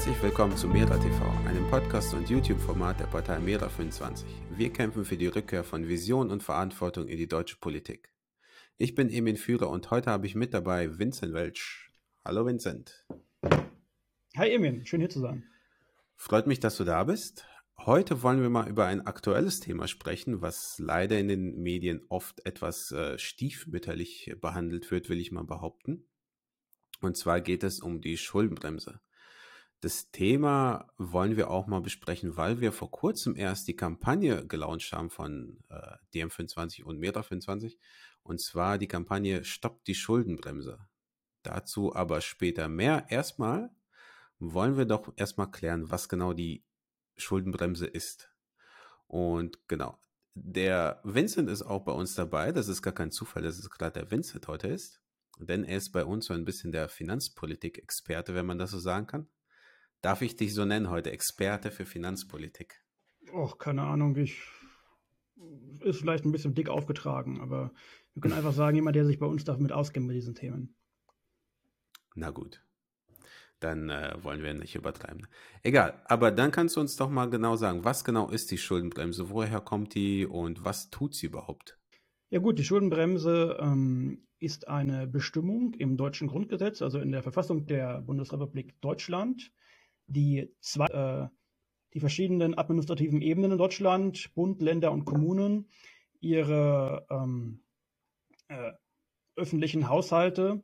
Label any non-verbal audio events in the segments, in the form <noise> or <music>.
Herzlich willkommen zu Mera TV, einem Podcast- und YouTube-Format der Partei Mera25. Wir kämpfen für die Rückkehr von Vision und Verantwortung in die deutsche Politik. Ich bin Emin Führer und heute habe ich mit dabei Vincent Welch. Hallo Vincent. Hi Emin, schön hier zu sein. Freut mich, dass du da bist. Heute wollen wir mal über ein aktuelles Thema sprechen, was leider in den Medien oft etwas äh, stiefmütterlich behandelt wird, will ich mal behaupten. Und zwar geht es um die Schuldenbremse. Das Thema wollen wir auch mal besprechen, weil wir vor kurzem erst die Kampagne gelauncht haben von äh, DM25 und Meta25. Und zwar die Kampagne Stoppt die Schuldenbremse. Dazu aber später mehr. Erstmal wollen wir doch erstmal klären, was genau die Schuldenbremse ist. Und genau, der Vincent ist auch bei uns dabei. Das ist gar kein Zufall, dass es gerade der Vincent heute ist. Denn er ist bei uns so ein bisschen der Finanzpolitik-Experte, wenn man das so sagen kann. Darf ich dich so nennen heute? Experte für Finanzpolitik? Och, keine Ahnung, ich ist vielleicht ein bisschen dick aufgetragen, aber wir können einfach sagen, jemand, der sich bei uns damit auskennt mit diesen Themen. Na gut. Dann äh, wollen wir nicht übertreiben. Egal, aber dann kannst du uns doch mal genau sagen, was genau ist die Schuldenbremse, woher kommt die und was tut sie überhaupt? Ja gut, die Schuldenbremse ähm, ist eine Bestimmung im deutschen Grundgesetz, also in der Verfassung der Bundesrepublik Deutschland, die zwei, äh, die verschiedenen administrativen Ebenen in Deutschland, Bund, Länder und Kommunen, ihre ähm, äh, öffentlichen Haushalte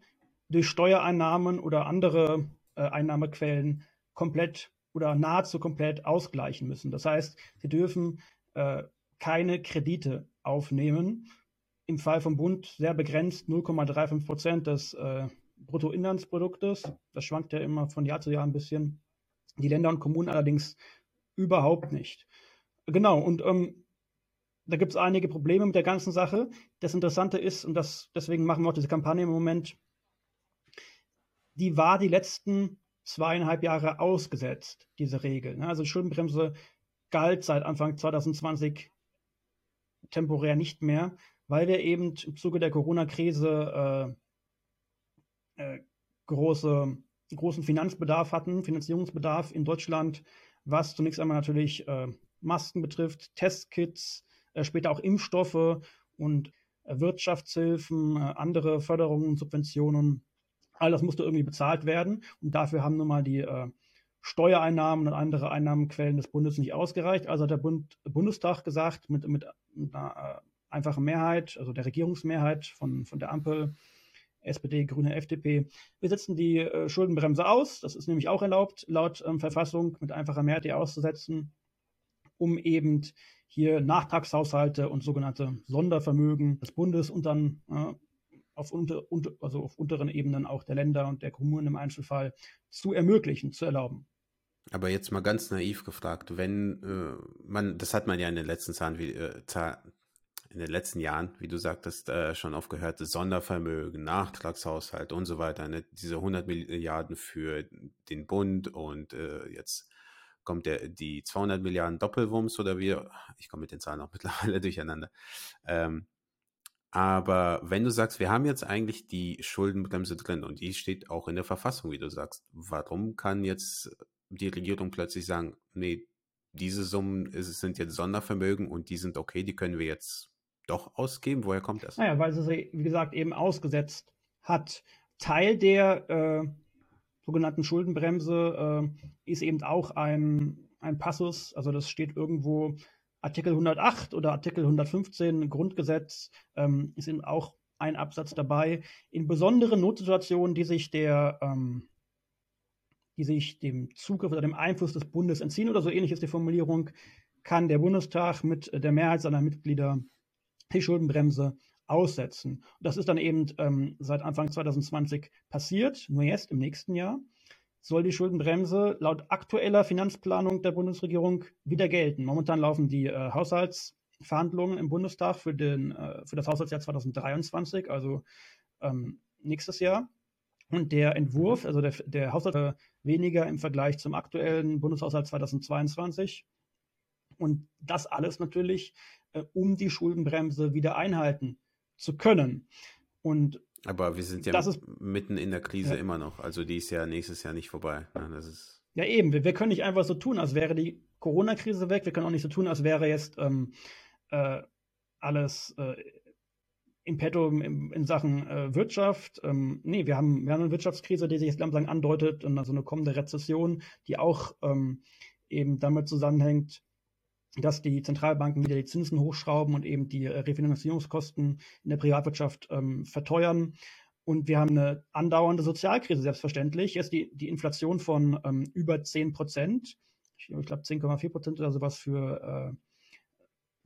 durch Steuereinnahmen oder andere äh, Einnahmequellen komplett oder nahezu komplett ausgleichen müssen. Das heißt, sie dürfen äh, keine Kredite aufnehmen. Im Fall vom Bund sehr begrenzt 0,35 Prozent des äh, Bruttoinlandsproduktes. Das schwankt ja immer von Jahr zu Jahr ein bisschen. Die Länder und Kommunen allerdings überhaupt nicht. Genau, und ähm, da gibt es einige Probleme mit der ganzen Sache. Das Interessante ist, und das, deswegen machen wir auch diese Kampagne im Moment, die war die letzten zweieinhalb Jahre ausgesetzt, diese Regel. Ne? Also die Schuldenbremse galt seit Anfang 2020 temporär nicht mehr, weil wir eben im Zuge der Corona-Krise äh, äh, große großen Finanzbedarf hatten, Finanzierungsbedarf in Deutschland, was zunächst einmal natürlich äh, Masken betrifft, Testkits, äh, später auch Impfstoffe und äh, Wirtschaftshilfen, äh, andere Förderungen, Subventionen. All das musste irgendwie bezahlt werden und dafür haben nun mal die äh, Steuereinnahmen und andere Einnahmenquellen des Bundes nicht ausgereicht. Also hat der Bund, Bundestag gesagt, mit, mit, mit einer äh, einfachen Mehrheit, also der Regierungsmehrheit von, von der Ampel, SPD, Grüne, FDP. Wir setzen die äh, Schuldenbremse aus. Das ist nämlich auch erlaubt, laut ähm, Verfassung mit einfacher Mehrheit die auszusetzen, um eben hier Nachtragshaushalte und sogenannte Sondervermögen des Bundes und dann äh, auf, unter, unter, also auf unteren Ebenen auch der Länder und der Kommunen im Einzelfall zu ermöglichen, zu erlauben. Aber jetzt mal ganz naiv gefragt, wenn äh, man, das hat man ja in den letzten Zahlen, äh, in den letzten Jahren, wie du sagtest, äh, schon aufgehört, Sondervermögen, Nachtragshaushalt und so weiter, ne? diese 100 Milliarden für den Bund und äh, jetzt kommt der, die 200 Milliarden Doppelwumms oder wie, ich komme mit den Zahlen auch <laughs> mittlerweile durcheinander. Ähm, aber wenn du sagst, wir haben jetzt eigentlich die Schuldenbremse drin und die steht auch in der Verfassung, wie du sagst, warum kann jetzt die Regierung plötzlich sagen, nee, diese Summen sind jetzt Sondervermögen und die sind okay, die können wir jetzt doch ausgeben? Woher kommt das? Naja, weil sie, wie gesagt, eben ausgesetzt hat. Teil der äh, sogenannten Schuldenbremse äh, ist eben auch ein, ein Passus, also das steht irgendwo Artikel 108 oder Artikel 115 Grundgesetz, ähm, ist eben auch ein Absatz dabei. In besonderen Notsituationen, die sich der ähm, die sich dem Zugriff oder dem Einfluss des Bundes entziehen oder so ähnlich ist die Formulierung, kann der Bundestag mit der Mehrheit seiner Mitglieder die Schuldenbremse aussetzen. Das ist dann eben ähm, seit Anfang 2020 passiert, nur jetzt im nächsten Jahr soll die Schuldenbremse laut aktueller Finanzplanung der Bundesregierung wieder gelten. Momentan laufen die äh, Haushaltsverhandlungen im Bundestag für, den, äh, für das Haushaltsjahr 2023, also ähm, nächstes Jahr. Und der Entwurf, also der, der Haushalt äh, weniger im Vergleich zum aktuellen Bundeshaushalt 2022. Und das alles natürlich um die Schuldenbremse wieder einhalten zu können. Und aber wir sind ja ist, mitten in der Krise ja. immer noch. Also die ist ja nächstes Jahr nicht vorbei. Ne? Das ist Ja, eben. Wir, wir, können nicht einfach so tun, als wäre die Corona-Krise weg. Wir können auch nicht so tun, als wäre jetzt ähm, äh, alles äh, in petto in, in Sachen äh, Wirtschaft. Ähm, nee, wir haben, wir haben eine Wirtschaftskrise, die sich jetzt langsam andeutet und also eine kommende Rezession, die auch ähm, eben damit zusammenhängt, dass die Zentralbanken wieder die Zinsen hochschrauben und eben die äh, Refinanzierungskosten in der Privatwirtschaft ähm, verteuern. Und wir haben eine andauernde Sozialkrise, selbstverständlich. Jetzt die, die Inflation von ähm, über 10 Prozent. Ich, ich glaube 10,4 Prozent oder sowas für, äh,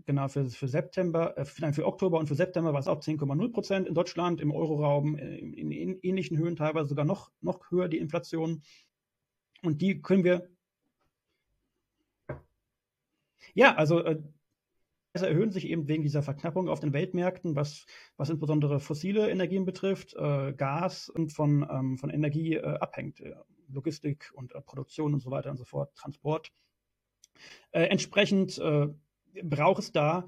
genau, für, für September, äh, nein, für Oktober und für September war es auch 10,0 Prozent in Deutschland, im Euroraum äh, in, in, in, ähnlichen Höhen, teilweise sogar noch, noch höher die Inflation. Und die können wir. Ja, also äh, erhöhen sich eben wegen dieser Verknappung auf den Weltmärkten, was, was insbesondere fossile Energien betrifft, äh, Gas und von, ähm, von Energie äh, abhängt. Äh, Logistik und äh, Produktion und so weiter und so fort, Transport. Äh, entsprechend äh, braucht es da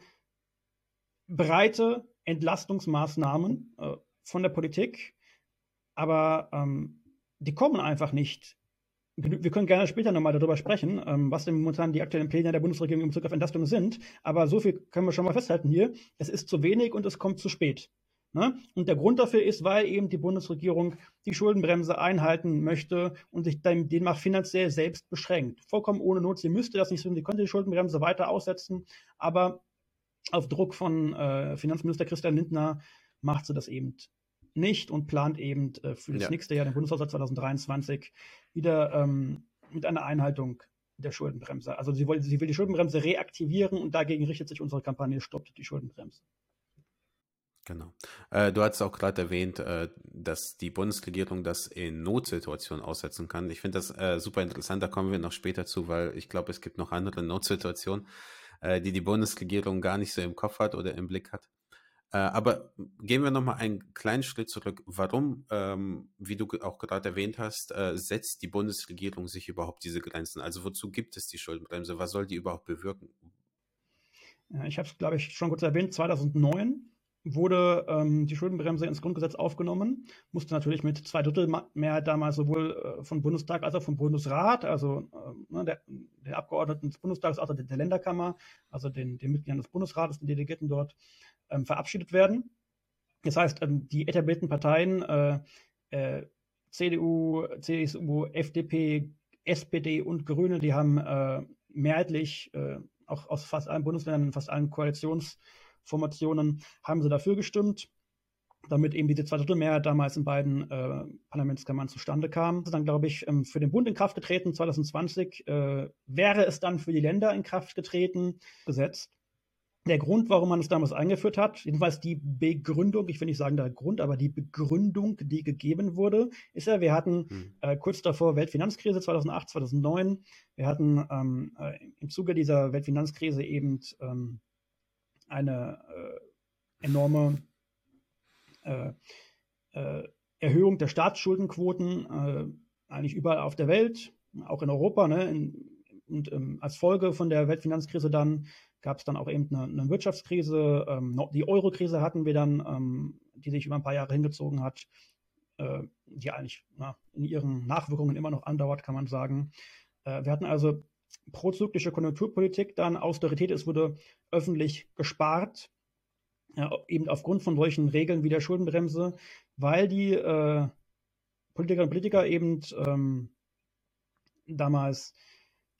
breite Entlastungsmaßnahmen von der Politik, aber ähm, die kommen einfach nicht wir können gerne später nochmal darüber sprechen, ähm, was denn momentan die aktuellen Pläne der Bundesregierung im Bezug auf Entlastung sind. Aber so viel können wir schon mal festhalten hier. Es ist zu wenig und es kommt zu spät. Ne? Und der Grund dafür ist, weil eben die Bundesregierung die Schuldenbremse einhalten möchte und sich dem, demnach finanziell selbst beschränkt. Vollkommen ohne Not. Sie müsste das nicht so, sie könnte die Schuldenbremse weiter aussetzen, aber auf Druck von äh, Finanzminister Christian Lindner macht sie das eben nicht und plant eben äh, für das ja. nächste Jahr, den Bundeshaushalt 2023, wieder ähm, mit einer Einhaltung der Schuldenbremse. Also sie will, sie will die Schuldenbremse reaktivieren und dagegen richtet sich unsere Kampagne Stoppt die Schuldenbremse. Genau. Äh, du hast auch gerade erwähnt, äh, dass die Bundesregierung das in Notsituationen aussetzen kann. Ich finde das äh, super interessant, da kommen wir noch später zu, weil ich glaube, es gibt noch andere Notsituationen, äh, die die Bundesregierung gar nicht so im Kopf hat oder im Blick hat. Äh, aber gehen wir nochmal einen kleinen Schritt zurück. Warum, ähm, wie du auch gerade erwähnt hast, äh, setzt die Bundesregierung sich überhaupt diese Grenzen? Also wozu gibt es die Schuldenbremse? Was soll die überhaupt bewirken? Ich habe es, glaube ich, schon kurz erwähnt. 2009 wurde ähm, die Schuldenbremse ins Grundgesetz aufgenommen, musste natürlich mit zwei Drittel Mehrheit damals sowohl äh, vom Bundestag als auch vom Bundesrat, also äh, der, der, Abgeordneten des Bundestags, als auch der, der Länderkammer, also den, den Mitgliedern des Bundesrates, den Delegierten dort, ähm, verabschiedet werden. Das heißt, ähm, die etablierten Parteien äh, äh, CDU, CSU, FDP, SPD und Grüne, die haben äh, mehrheitlich äh, auch aus fast allen Bundesländern, fast allen Koalitionsformationen, haben sie dafür gestimmt, damit eben diese Zweidrittelmehrheit damals in beiden äh, Parlamentskammern zustande kam. Das ist dann, glaube ich, ähm, für den Bund in Kraft getreten. 2020 äh, wäre es dann für die Länder in Kraft getreten, gesetzt der Grund, warum man es damals eingeführt hat, jedenfalls die Begründung, ich will nicht sagen der Grund, aber die Begründung, die gegeben wurde, ist ja, wir hatten hm. äh, kurz davor Weltfinanzkrise 2008, 2009, wir hatten ähm, äh, im Zuge dieser Weltfinanzkrise eben ähm, eine äh, enorme äh, äh, Erhöhung der Staatsschuldenquoten, äh, eigentlich überall auf der Welt, auch in Europa, ne, in, und ähm, als Folge von der Weltfinanzkrise dann gab es dann auch eben eine, eine Wirtschaftskrise. Ähm, die Euro-Krise hatten wir dann, ähm, die sich über ein paar Jahre hingezogen hat, äh, die eigentlich na, in ihren Nachwirkungen immer noch andauert, kann man sagen. Äh, wir hatten also prozyklische Konjunkturpolitik, dann Austerität, es wurde öffentlich gespart, ja, eben aufgrund von solchen Regeln wie der Schuldenbremse, weil die äh, Politikerinnen und Politiker eben ähm, damals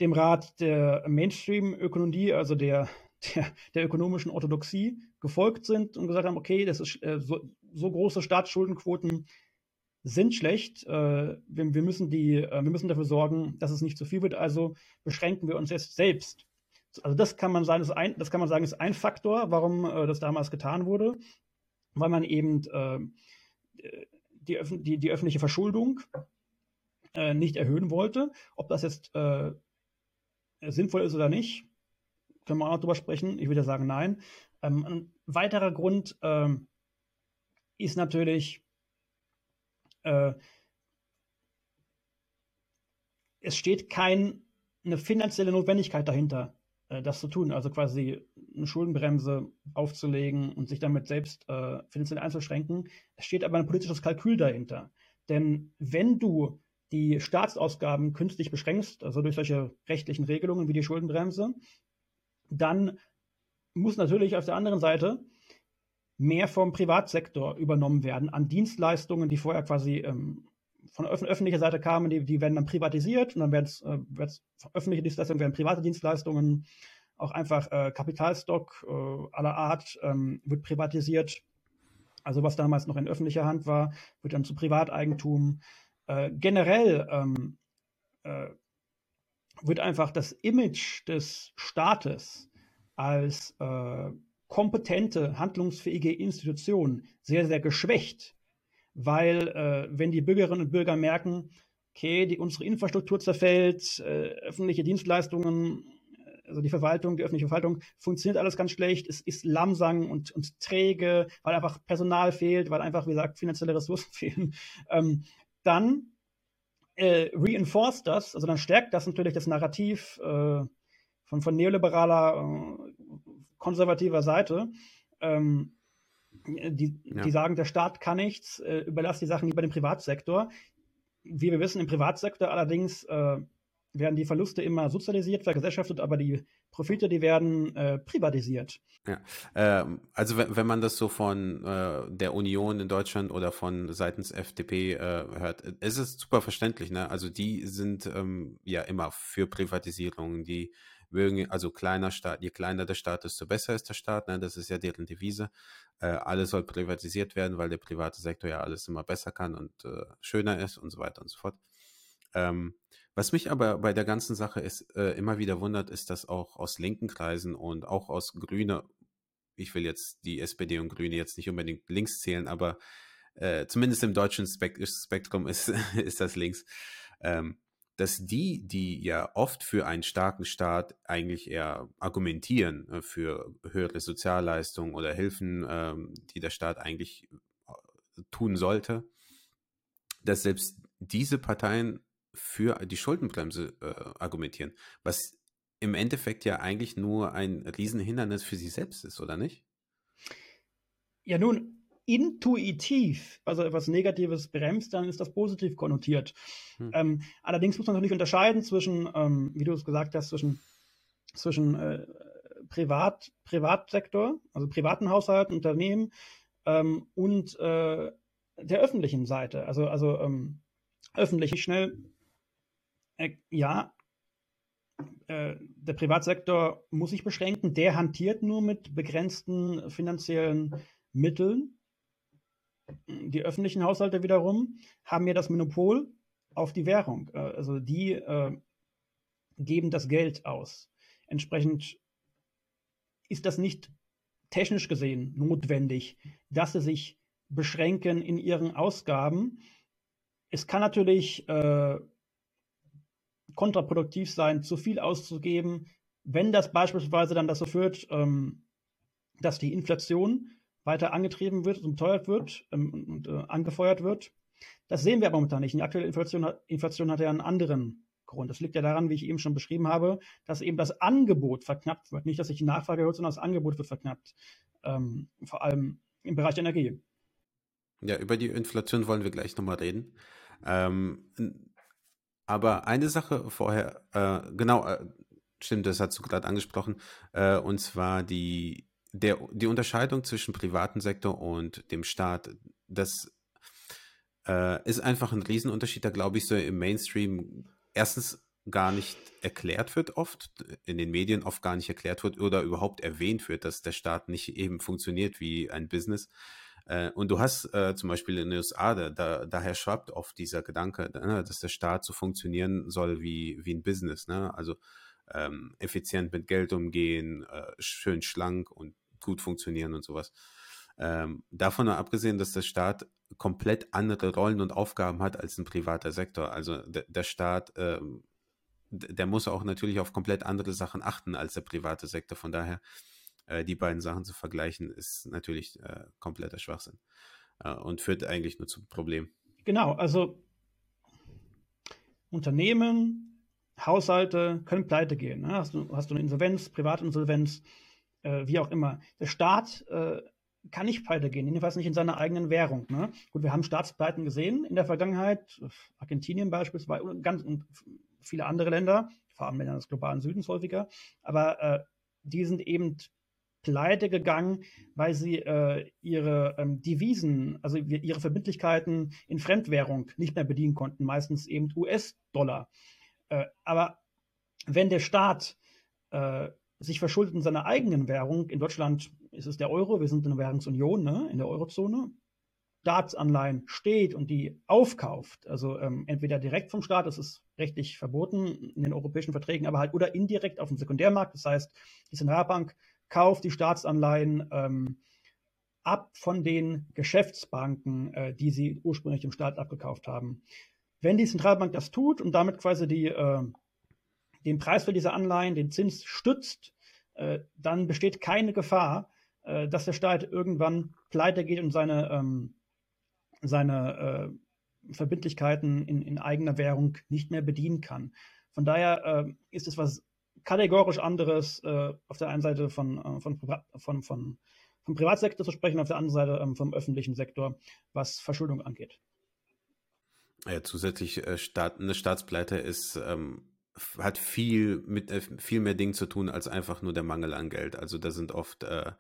dem Rat der Mainstream-Ökonomie, also der, der, der, ökonomischen Orthodoxie, gefolgt sind und gesagt haben, okay, das ist äh, so, so, große Staatsschuldenquoten sind schlecht. Äh, wir, wir, müssen die, äh, wir müssen dafür sorgen, dass es nicht zu viel wird. Also beschränken wir uns jetzt selbst. Also das kann man sagen, ist ein, das kann man sagen, ist ein Faktor, warum äh, das damals getan wurde, weil man eben äh, die, die, die, öffentliche Verschuldung äh, nicht erhöhen wollte. Ob das jetzt sinnvoll ist oder nicht, können wir auch noch drüber sprechen. Ich würde sagen, nein. Ähm, ein weiterer Grund ähm, ist natürlich, äh, es steht keine finanzielle Notwendigkeit dahinter, äh, das zu tun. Also quasi eine Schuldenbremse aufzulegen und sich damit selbst äh, finanziell einzuschränken. Es steht aber ein politisches Kalkül dahinter. Denn wenn du die Staatsausgaben künstlich beschränkst, also durch solche rechtlichen Regelungen wie die Schuldenbremse, dann muss natürlich auf der anderen Seite mehr vom Privatsektor übernommen werden an Dienstleistungen, die vorher quasi ähm, von öf öffentlicher Seite kamen, die, die werden dann privatisiert und dann werden äh, öffentliche Dienstleistungen werden private Dienstleistungen, auch einfach äh, Kapitalstock äh, aller Art ähm, wird privatisiert. Also was damals noch in öffentlicher Hand war, wird dann zu Privateigentum. Äh, generell ähm, äh, wird einfach das Image des Staates als äh, kompetente, handlungsfähige Institution sehr, sehr geschwächt, weil äh, wenn die Bürgerinnen und Bürger merken, okay, die, unsere Infrastruktur zerfällt, äh, öffentliche Dienstleistungen, also die Verwaltung, die öffentliche Verwaltung, funktioniert alles ganz schlecht, es ist langsam und, und träge, weil einfach Personal fehlt, weil einfach, wie gesagt, finanzielle Ressourcen <laughs> fehlen, ähm, dann äh, reinforced das, also dann stärkt das natürlich das Narrativ äh, von, von neoliberaler, äh, konservativer Seite. Ähm, die, ja. die sagen, der Staat kann nichts, äh, überlasst die Sachen lieber dem Privatsektor. Wie wir wissen, im Privatsektor allerdings äh, werden die Verluste immer sozialisiert, vergesellschaftet, aber die Profite, die werden äh, privatisiert. Ja, ähm, also wenn, wenn man das so von äh, der Union in Deutschland oder von seitens FDP äh, hört, ist es super verständlich. Ne? Also die sind ähm, ja immer für Privatisierung, die mögen, also kleiner Staat, je kleiner der Staat, desto besser ist der Staat. Ne? Das ist ja deren Devise. Äh, alles soll privatisiert werden, weil der private Sektor ja alles immer besser kann und äh, schöner ist und so weiter und so fort. Ähm, was mich aber bei der ganzen Sache ist, äh, immer wieder wundert, ist, dass auch aus linken Kreisen und auch aus Grüne, ich will jetzt die SPD und Grüne jetzt nicht unbedingt links zählen, aber äh, zumindest im deutschen Spek Spektrum ist, <laughs> ist das links, ähm, dass die, die ja oft für einen starken Staat eigentlich eher argumentieren, äh, für höhere Sozialleistungen oder Hilfen, ähm, die der Staat eigentlich äh, tun sollte, dass selbst diese Parteien für die Schuldenbremse äh, argumentieren, was im Endeffekt ja eigentlich nur ein Riesenhindernis für sie selbst ist, oder nicht? Ja, nun, intuitiv, also etwas Negatives bremst, dann ist das positiv konnotiert. Hm. Ähm, allerdings muss man natürlich unterscheiden zwischen, ähm, wie du es gesagt hast, zwischen, zwischen äh, Privat, Privatsektor, also privaten Haushalten, Unternehmen ähm, und äh, der öffentlichen Seite. Also, also ähm, öffentlich schnell äh, ja, äh, der Privatsektor muss sich beschränken. Der hantiert nur mit begrenzten finanziellen Mitteln. Die öffentlichen Haushalte wiederum haben ja das Monopol auf die Währung. Äh, also die äh, geben das Geld aus. Entsprechend ist das nicht technisch gesehen notwendig, dass sie sich beschränken in ihren Ausgaben. Es kann natürlich äh, kontraproduktiv sein, zu viel auszugeben, wenn das beispielsweise dann dazu führt, ähm, dass die Inflation weiter angetrieben wird und teuert wird ähm, und äh, angefeuert wird. Das sehen wir aber momentan nicht. Die aktuelle Inflation hat, Inflation hat ja einen anderen Grund. Das liegt ja daran, wie ich eben schon beschrieben habe, dass eben das Angebot verknappt wird. Nicht, dass sich die Nachfrage erhöht, sondern das Angebot wird verknappt. Ähm, vor allem im Bereich Energie. Ja, über die Inflation wollen wir gleich nochmal reden. Ähm, aber eine Sache vorher, äh, genau, äh, stimmt, das hast du gerade angesprochen, äh, und zwar die, der, die Unterscheidung zwischen privaten Sektor und dem Staat. Das äh, ist einfach ein Riesenunterschied, da glaube ich so im Mainstream erstens gar nicht erklärt wird oft, in den Medien oft gar nicht erklärt wird oder überhaupt erwähnt wird, dass der Staat nicht eben funktioniert wie ein Business. Äh, und du hast äh, zum Beispiel in den USA, da, da, daher schwappt oft dieser Gedanke, ne, dass der Staat so funktionieren soll wie, wie ein Business. Ne? Also ähm, effizient mit Geld umgehen, äh, schön schlank und gut funktionieren und sowas. Ähm, davon abgesehen, dass der Staat komplett andere Rollen und Aufgaben hat als ein privater Sektor. Also der, Staat, ähm, der muss auch natürlich auf komplett andere Sachen achten als der private Sektor. Von daher äh, die beiden Sachen zu vergleichen, ist natürlich äh, kompletter Schwachsinn äh, und führt eigentlich nur zu Problemen. Genau, also Unternehmen, Haushalte können pleite gehen. Ne? Hast, du, hast du eine Insolvenz, Privatinsolvenz, äh, wie auch immer. Der Staat äh, kann nicht pleite gehen, jedenfalls nicht in seiner eigenen Währung. Ne? Gut, wir haben Staatspleiten gesehen in der Vergangenheit, Argentinien beispielsweise und, ganz, und viele andere Länder, vor allem Länder des globalen Südens häufiger, aber äh, die sind eben pleite gegangen, weil sie äh, ihre ähm, Devisen, also ihre Verbindlichkeiten in Fremdwährung nicht mehr bedienen konnten, meistens eben US-Dollar. Äh, aber wenn der Staat äh, sich verschuldet in seiner eigenen Währung, in Deutschland ist es der Euro, wir sind in der Währungsunion, ne, in der Eurozone, Staatsanleihen steht und die aufkauft, also ähm, entweder direkt vom Staat, das ist rechtlich verboten in den europäischen Verträgen, aber halt oder indirekt auf dem Sekundärmarkt, das heißt, die Zentralbank kauft die Staatsanleihen ähm, ab von den Geschäftsbanken, äh, die sie ursprünglich dem Staat abgekauft haben. Wenn die Zentralbank das tut und damit quasi die, äh, den Preis für diese Anleihen, den Zins stützt, äh, dann besteht keine Gefahr, äh, dass der Staat irgendwann pleite geht und seine, ähm, seine äh, Verbindlichkeiten in, in, eigener Währung nicht mehr bedienen kann. Von daher äh, ist es was kategorisch anderes, äh, auf der einen Seite von, äh, von, von, von, vom Privatsektor zu sprechen, auf der anderen Seite ähm, vom öffentlichen Sektor, was Verschuldung angeht. Ja, zusätzlich äh, Staat, eine Staatspleite ist, ähm, hat viel mit äh, viel mehr Dingen zu tun als einfach nur der Mangel an Geld. Also da sind oft äh,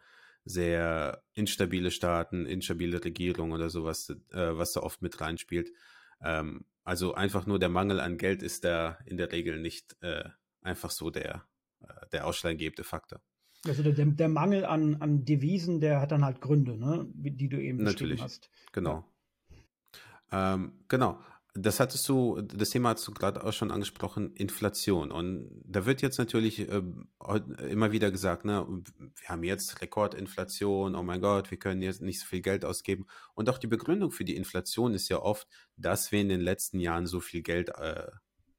sehr instabile Staaten, instabile Regierungen oder sowas, äh, was da oft mit reinspielt. Ähm, also einfach nur der Mangel an Geld ist da in der Regel nicht einfach so der, äh, der ausschlaggebende Faktor. Also der, der Mangel an, an Devisen, der hat dann halt Gründe, ne? die du eben Natürlich, hast. Genau. Ähm, genau. Das hattest du, das Thema hast du gerade auch schon angesprochen, Inflation. Und da wird jetzt natürlich äh, immer wieder gesagt, ne, wir haben jetzt Rekordinflation, oh mein Gott, wir können jetzt nicht so viel Geld ausgeben. Und auch die Begründung für die Inflation ist ja oft, dass wir in den letzten Jahren so viel Geld äh,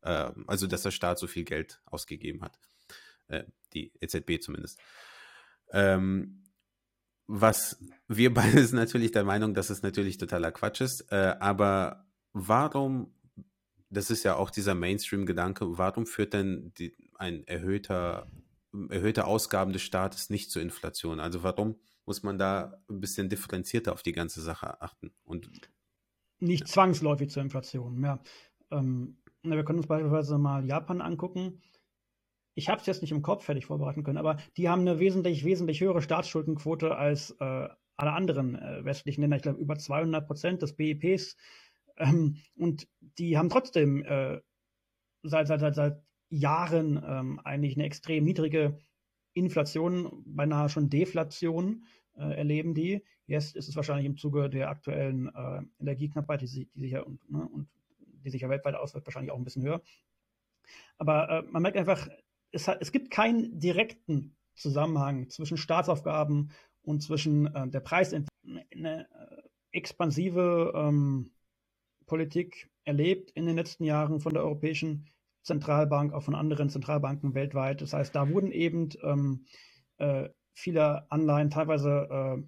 äh, also dass der Staat so viel Geld ausgegeben hat. Äh, die EZB zumindest. Ähm, was wir <laughs> beide sind natürlich der Meinung, dass es natürlich totaler Quatsch ist, äh, aber warum, das ist ja auch dieser Mainstream-Gedanke, warum führt denn die, ein erhöhter, erhöhte Ausgaben des Staates nicht zur Inflation? Also warum muss man da ein bisschen differenzierter auf die ganze Sache achten? Und nicht zwangsläufig zur Inflation, ja. Ähm, wir können uns beispielsweise mal Japan angucken. Ich habe es jetzt nicht im Kopf fertig vorbereiten können, aber die haben eine wesentlich, wesentlich höhere Staatsschuldenquote als äh, alle anderen äh, westlichen Länder. Ich glaube, über 200 Prozent des BIPs. Ähm, und die haben trotzdem äh, seit, seit, seit, seit Jahren ähm, eigentlich eine extrem niedrige Inflation, beinahe schon Deflation äh, erleben die. Jetzt ist es wahrscheinlich im Zuge der aktuellen äh, Energieknappheit, die, sich ja und, ne, und die sich ja weltweit auswirkt, wahrscheinlich auch ein bisschen höher. Aber äh, man merkt einfach, es, hat, es gibt keinen direkten Zusammenhang zwischen Staatsaufgaben und zwischen äh, der Preisentwicklung. Eine äh, expansive ähm, Politik erlebt in den letzten Jahren von der Europäischen Zentralbank, auch von anderen Zentralbanken weltweit. Das heißt, da wurden eben ähm, äh, viele Anleihen, teilweise äh,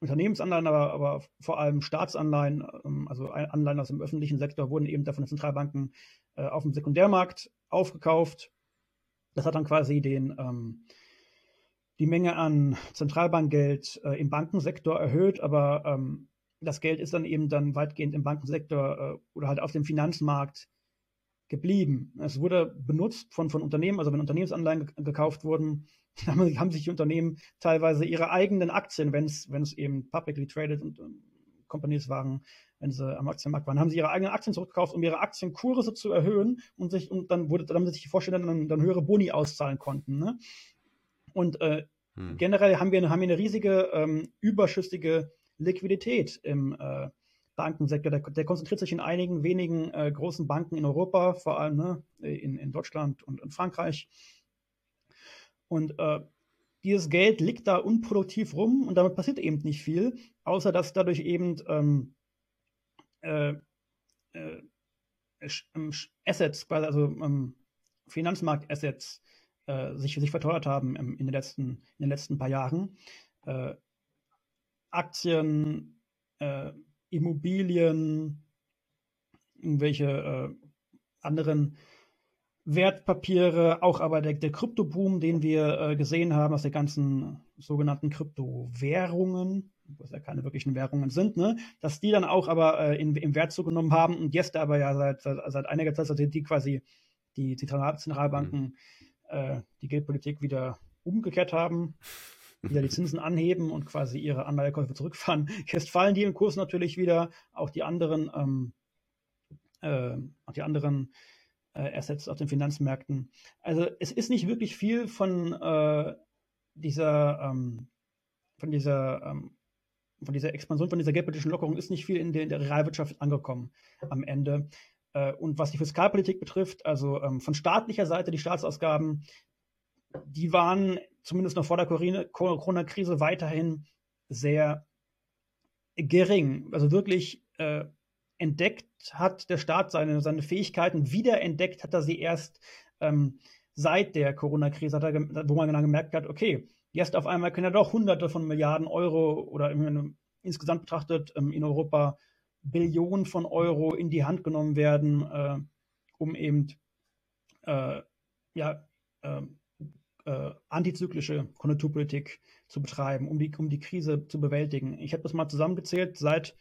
Unternehmensanleihen, aber, aber vor allem Staatsanleihen, ähm, also Anleihen aus dem öffentlichen Sektor, wurden eben von den Zentralbanken äh, auf dem Sekundärmarkt aufgekauft. Das hat dann quasi den, ähm, die Menge an Zentralbankgeld äh, im Bankensektor erhöht, aber ähm, das Geld ist dann eben dann weitgehend im Bankensektor äh, oder halt auf dem Finanzmarkt geblieben. Es wurde benutzt von, von Unternehmen, also wenn Unternehmensanleihen gekauft wurden, <laughs> haben, haben sich die Unternehmen teilweise ihre eigenen Aktien, wenn es eben publicly traded und um, Companies waren, wenn sie am Aktienmarkt waren, haben sie ihre eigenen Aktien zurückgekauft, um ihre Aktienkurse zu erhöhen und sich und dann wurde, damit sich die Vorstände dann, dann höhere Boni auszahlen konnten. Ne? Und äh, hm. generell haben wir, haben wir eine riesige ähm, überschüssige Liquidität im äh, Bankensektor. Der, der, konzentriert sich in einigen wenigen äh, großen Banken in Europa, vor allem ne, in, in Deutschland und in Frankreich. Und äh, dieses Geld liegt da unproduktiv rum und damit passiert eben nicht viel, außer dass dadurch eben ähm, äh, äh, ähm, Assets, also ähm, Finanzmarktassets, äh, sich, sich verteuert haben im, in, den letzten, in den letzten paar Jahren. Äh, Aktien, äh, Immobilien, irgendwelche äh, anderen Wertpapiere, auch aber der, der Kryptoboom, den wir äh, gesehen haben aus der ganzen sogenannten Kryptowährungen, was ja keine wirklichen Währungen sind, ne, dass die dann auch aber äh, in, im Wert zugenommen haben und jetzt aber ja seit, seit, seit einiger Zeit sind die quasi die Zentralbanken mhm. äh, die Geldpolitik wieder umgekehrt haben, wieder die Zinsen anheben und quasi ihre Anleihekäufe zurückfahren. <laughs> Jetzt fallen die im Kurs natürlich wieder, auch die anderen, ähm, äh, auch die anderen äh, Assets auf den Finanzmärkten. Also es ist nicht wirklich viel von äh, dieser, ähm, von dieser ähm, von dieser Expansion, von dieser geldpolitischen Lockerung ist nicht viel in der, in der Realwirtschaft angekommen am Ende. Äh, und was die Fiskalpolitik betrifft, also ähm, von staatlicher Seite die Staatsausgaben, die waren zumindest noch vor der Corona-Krise weiterhin sehr gering. Also wirklich äh, entdeckt hat der Staat seine, seine Fähigkeiten, wiederentdeckt hat er sie erst ähm, seit der Corona-Krise, wo man dann gemerkt hat, okay, Jetzt auf einmal können ja doch Hunderte von Milliarden Euro oder insgesamt betrachtet ähm, in Europa Billionen von Euro in die Hand genommen werden, äh, um eben äh, ja, äh, antizyklische Konjunkturpolitik zu betreiben, um die, um die Krise zu bewältigen. Ich habe das mal zusammengezählt. Seit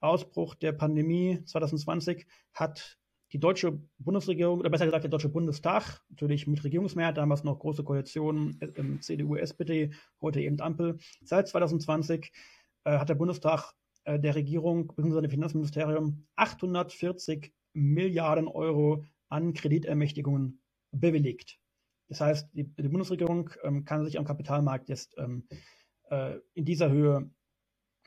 Ausbruch der Pandemie 2020 hat die deutsche Bundesregierung, oder besser gesagt der deutsche Bundestag, natürlich mit Regierungsmehrheit, damals noch große Koalition, äh, CDU, SPD, heute eben Ampel. Seit 2020 äh, hat der Bundestag äh, der Regierung bzw. dem Finanzministerium 840 Milliarden Euro an Kreditermächtigungen bewilligt. Das heißt, die, die Bundesregierung ähm, kann sich am Kapitalmarkt jetzt ähm, äh, in dieser Höhe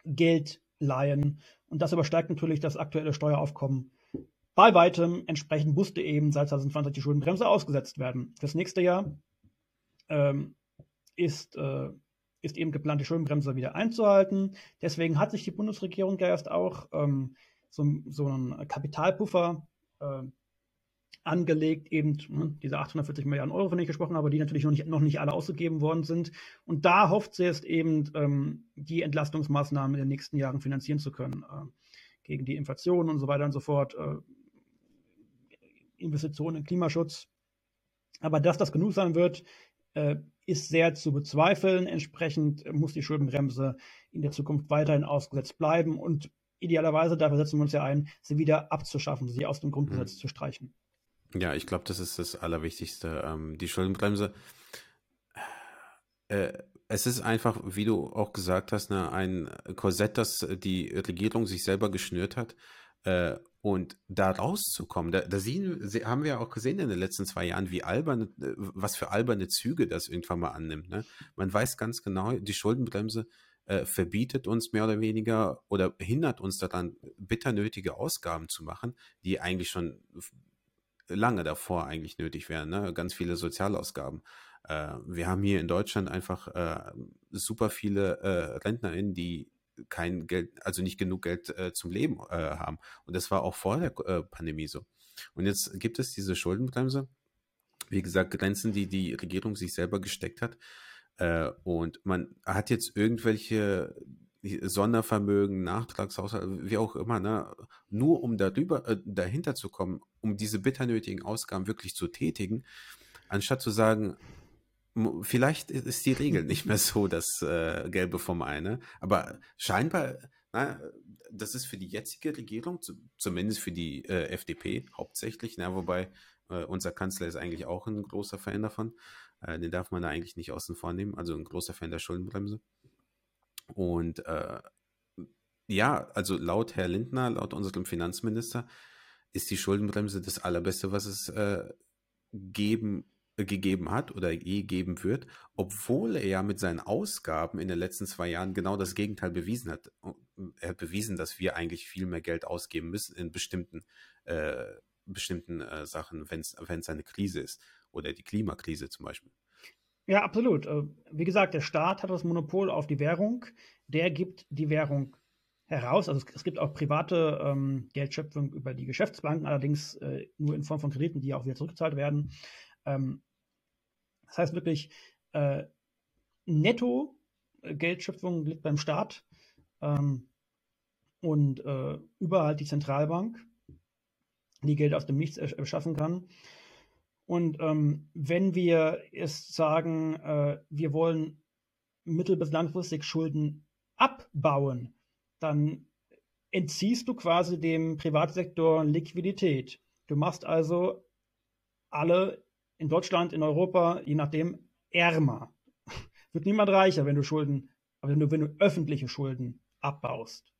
Geld leihen. Und das übersteigt natürlich das aktuelle Steueraufkommen bei weitem. Entsprechend musste eben seit 2020 die Schuldenbremse ausgesetzt werden. Fürs nächste Jahr ähm, ist, äh, ist eben geplant, die Schuldenbremse wieder einzuhalten. Deswegen hat sich die Bundesregierung ja erst auch ähm, so, so einen Kapitalpuffer äh, angelegt, eben ne, diese 840 Milliarden Euro, von denen ich gesprochen habe, die natürlich noch nicht, noch nicht alle ausgegeben worden sind. Und da hofft sie jetzt eben, ähm, die Entlastungsmaßnahmen in den nächsten Jahren finanzieren zu können. Äh, gegen die Inflation und so weiter und so fort. Äh, Investitionen in Klimaschutz. Aber dass das genug sein wird, äh, ist sehr zu bezweifeln. Entsprechend muss die Schuldenbremse in der Zukunft weiterhin ausgesetzt bleiben und idealerweise, dafür setzen wir uns ja ein, sie wieder abzuschaffen, sie aus dem Grundgesetz mhm. zu streichen. Ja, ich glaube, das ist das Allerwichtigste. Ähm, die Schuldenbremse. Äh, es ist einfach, wie du auch gesagt hast, ne, ein Korsett, das die Regierung sich selber geschnürt hat. Äh, und da rauszukommen, da, da sehen, haben wir auch gesehen in den letzten zwei Jahren, wie alberne, äh, was für alberne Züge das irgendwann mal annimmt. Ne? Man weiß ganz genau, die Schuldenbremse äh, verbietet uns mehr oder weniger oder hindert uns daran, bitter nötige Ausgaben zu machen, die eigentlich schon lange davor eigentlich nötig wären. Ne? Ganz viele Sozialausgaben. Äh, wir haben hier in Deutschland einfach äh, super viele äh, RentnerInnen, die kein Geld, also nicht genug Geld äh, zum Leben äh, haben. Und das war auch vor der äh, Pandemie so. Und jetzt gibt es diese Schuldenbremse. Wie gesagt, Grenzen, die die Regierung sich selber gesteckt hat. Äh, und man hat jetzt irgendwelche Sondervermögen, Nachtragshaushalt, wie auch immer, ne? nur um darüber, äh, dahinter zu kommen, um diese bitter nötigen Ausgaben wirklich zu tätigen, anstatt zu sagen, Vielleicht ist die Regel <laughs> nicht mehr so das äh, Gelbe vom Ei, ne? aber scheinbar, na, das ist für die jetzige Regierung, zu, zumindest für die äh, FDP hauptsächlich, na, wobei äh, unser Kanzler ist eigentlich auch ein großer Fan davon, äh, den darf man da eigentlich nicht außen vor nehmen, also ein großer Fan der Schuldenbremse. Und äh, ja, also laut Herr Lindner, laut unserem Finanzminister, ist die Schuldenbremse das Allerbeste, was es äh, geben gegeben hat oder je geben wird, obwohl er ja mit seinen Ausgaben in den letzten zwei Jahren genau das Gegenteil bewiesen hat. Er hat bewiesen, dass wir eigentlich viel mehr Geld ausgeben müssen in bestimmten, äh, bestimmten äh, Sachen, wenn es eine Krise ist oder die Klimakrise zum Beispiel. Ja, absolut. Äh, wie gesagt, der Staat hat das Monopol auf die Währung. Der gibt die Währung heraus. Also es, gibt auch private ähm, Geldschöpfung über die Geschäftsbanken, allerdings äh, nur in Form von Krediten, die auch wieder zurückgezahlt werden. Ähm, das heißt wirklich, äh, netto äh, Geldschöpfung liegt beim Staat ähm, und äh, überall die Zentralbank, die Geld aus dem Nichts erschaffen kann. Und ähm, wenn wir jetzt sagen, äh, wir wollen mittel- bis langfristig Schulden abbauen, dann entziehst du quasi dem Privatsektor Liquidität. Du machst also alle in Deutschland, in Europa, je nachdem, ärmer. Wird niemand reicher, wenn du Schulden, wenn du, wenn du öffentliche Schulden abbaust.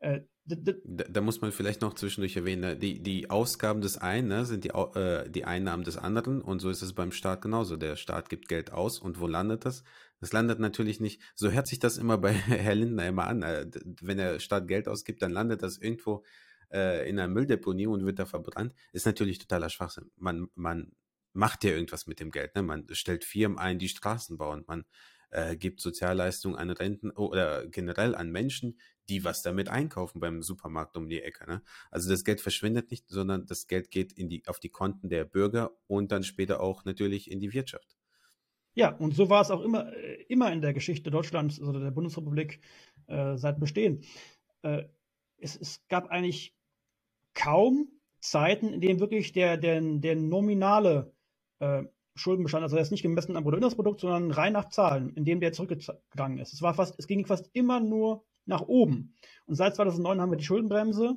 Äh, da, da, muss man vielleicht noch zwischendurch erwähnen, ne? die, die Ausgaben des einen ne, sind die, äh, die Einnahmen des anderen und so ist es beim Staat genauso. Der Staat gibt Geld aus und wo landet das? Das landet natürlich nicht, so hört sich das immer bei <laughs> Herr Lindner immer an. Äh, wenn der Staat Geld ausgibt, dann landet das irgendwo äh, in einer Mülldeponie und wird da verbrannt. Ist natürlich totaler Schwachsinn. Man, man macht ja irgendwas mit dem Geld. Ne? Man stellt Firmen ein, die Straßen bauen. Man äh, gibt Sozialleistungen an Renten oder generell an Menschen, die was damit einkaufen beim Supermarkt um die Ecke. Ne? Also das Geld verschwindet nicht, sondern das Geld geht in die, auf die Konten der Bürger und dann später auch natürlich in die Wirtschaft. Ja, und so war es auch immer, äh, immer in der Geschichte Deutschlands oder der Bundesrepublik äh, seit Bestehen. Äh, es, es, gab eigentlich kaum Zeiten, in denen wirklich der, der, der nominale äh, Schuldenbestand, also der ist nicht gemessen am Bruttoinlandsprodukt, sondern rein nach Zahlen, in dem der zurückgegangen ist. Es war fast, es ging fast immer nur nach oben. Und seit 2009 haben wir die Schuldenbremse.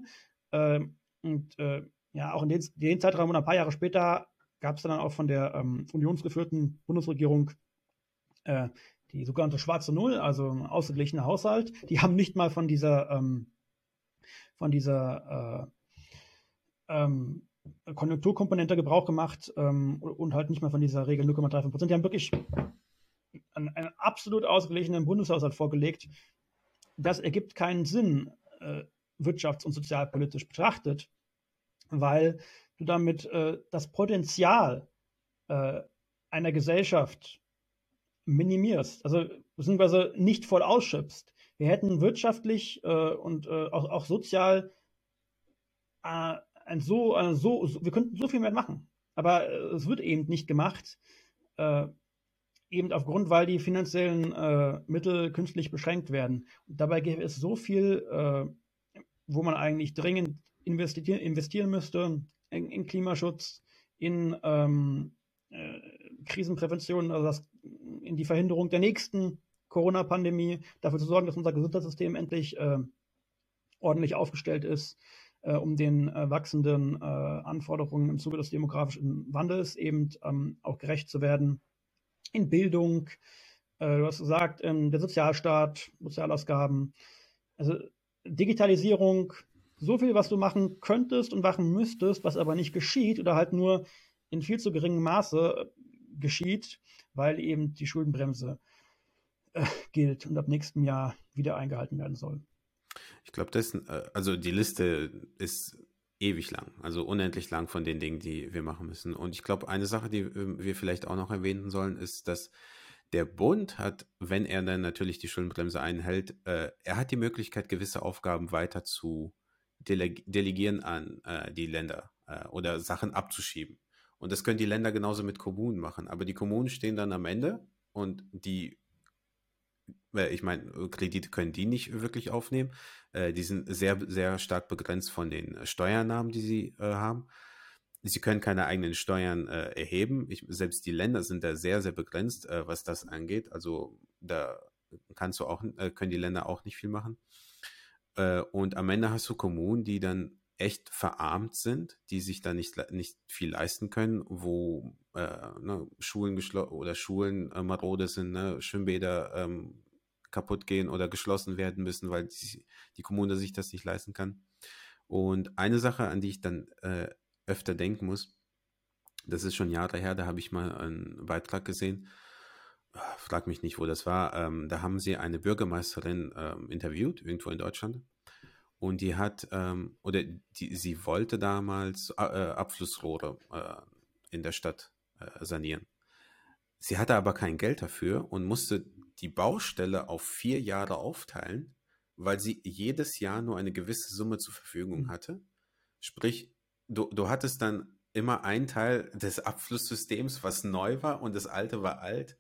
Äh, und äh, ja, auch in den, den Zeitraum und ein paar Jahre später gab es dann auch von der ähm, unionsgeführten Bundesregierung äh, die sogenannte schwarze Null, also ausgeglichener Haushalt. Die haben nicht mal von dieser ähm, von dieser äh, ähm, Konjunkturkomponente Gebrauch gemacht ähm, und halt nicht mal von dieser Regel 0,35 Prozent. Die haben wirklich einen, einen, absolut ausgeglichenen Bundeshaushalt vorgelegt. Das ergibt keinen Sinn, äh, wirtschafts- und sozialpolitisch betrachtet, weil du damit äh, das Potenzial äh, einer Gesellschaft minimierst, also beziehungsweise nicht voll ausschöpfst. Wir hätten wirtschaftlich äh, und äh, auch, auch sozial äh, ein so, ein so, so, wir könnten so viel mehr machen. Aber äh, es wird eben nicht gemacht. Äh, eben aufgrund, weil die finanziellen äh, Mittel künstlich beschränkt werden. Und dabei gäbe es so viel, äh, wo man eigentlich dringend investieren, investieren müsste in, in Klimaschutz, in ähm, äh, Krisenprävention, also das, in die Verhinderung der nächsten Corona-Pandemie, dafür zu sorgen, dass unser Gesundheitssystem endlich äh, ordentlich aufgestellt ist, äh, um den äh, wachsenden äh, Anforderungen im Zuge des demografischen Wandels eben ähm, auch gerecht zu werden. In Bildung, äh, du hast gesagt, der Sozialstaat, Sozialausgaben, also Digitalisierung, so viel, was du machen könntest und machen müsstest, was aber nicht geschieht oder halt nur in viel zu geringem Maße äh, geschieht, weil eben die Schuldenbremse äh, gilt und ab nächstem Jahr wieder eingehalten werden soll. Ich glaube, das, äh, also die Liste ist ewig lang, also unendlich lang von den Dingen, die wir machen müssen. Und ich glaube, eine Sache, die ähm, wir vielleicht auch noch erwähnen sollen, ist, dass der Bund hat, wenn er dann natürlich die Schuldenbremse einhält, äh, er hat die Möglichkeit, gewisse Aufgaben weiter zu deleg delegieren an äh, die Länder äh, oder Sachen abzuschieben. Und das können die Länder genauso mit Kommunen machen. Aber die Kommunen stehen dann am Ende und die ich meine, Kredite können die nicht wirklich aufnehmen. Äh, die sind sehr, sehr stark begrenzt von den Steuernahmen, die sie äh, haben. Sie können keine eigenen Steuern äh, erheben. Ich, selbst die Länder sind da sehr, sehr begrenzt, äh, was das angeht. Also da kannst du auch, äh, können die Länder auch nicht viel machen. Äh, und am Ende hast du Kommunen, die dann echt verarmt sind, die sich da nicht, nicht viel leisten können, wo ne, Schulen oder Schulen marode sind, ne, Schwimmbäder ähm, kaputt gehen oder geschlossen werden müssen, weil die, die Kommune sich das nicht leisten kann. Und eine Sache, an die ich dann äh, öfter denken muss, das ist schon Jahre her, da habe ich mal einen Beitrag gesehen, frag mich nicht, wo das war, ähm, da haben sie eine Bürgermeisterin ähm, interviewt, irgendwo in Deutschland. Und die hat, ähm, oder die, sie wollte damals äh, Abflussrohre äh, in der Stadt äh, sanieren. Sie hatte aber kein Geld dafür und musste die Baustelle auf vier Jahre aufteilen, weil sie jedes Jahr nur eine gewisse Summe zur Verfügung hm. hatte. Sprich, du, du hattest dann immer einen Teil des Abflusssystems, was neu war und das alte war alt.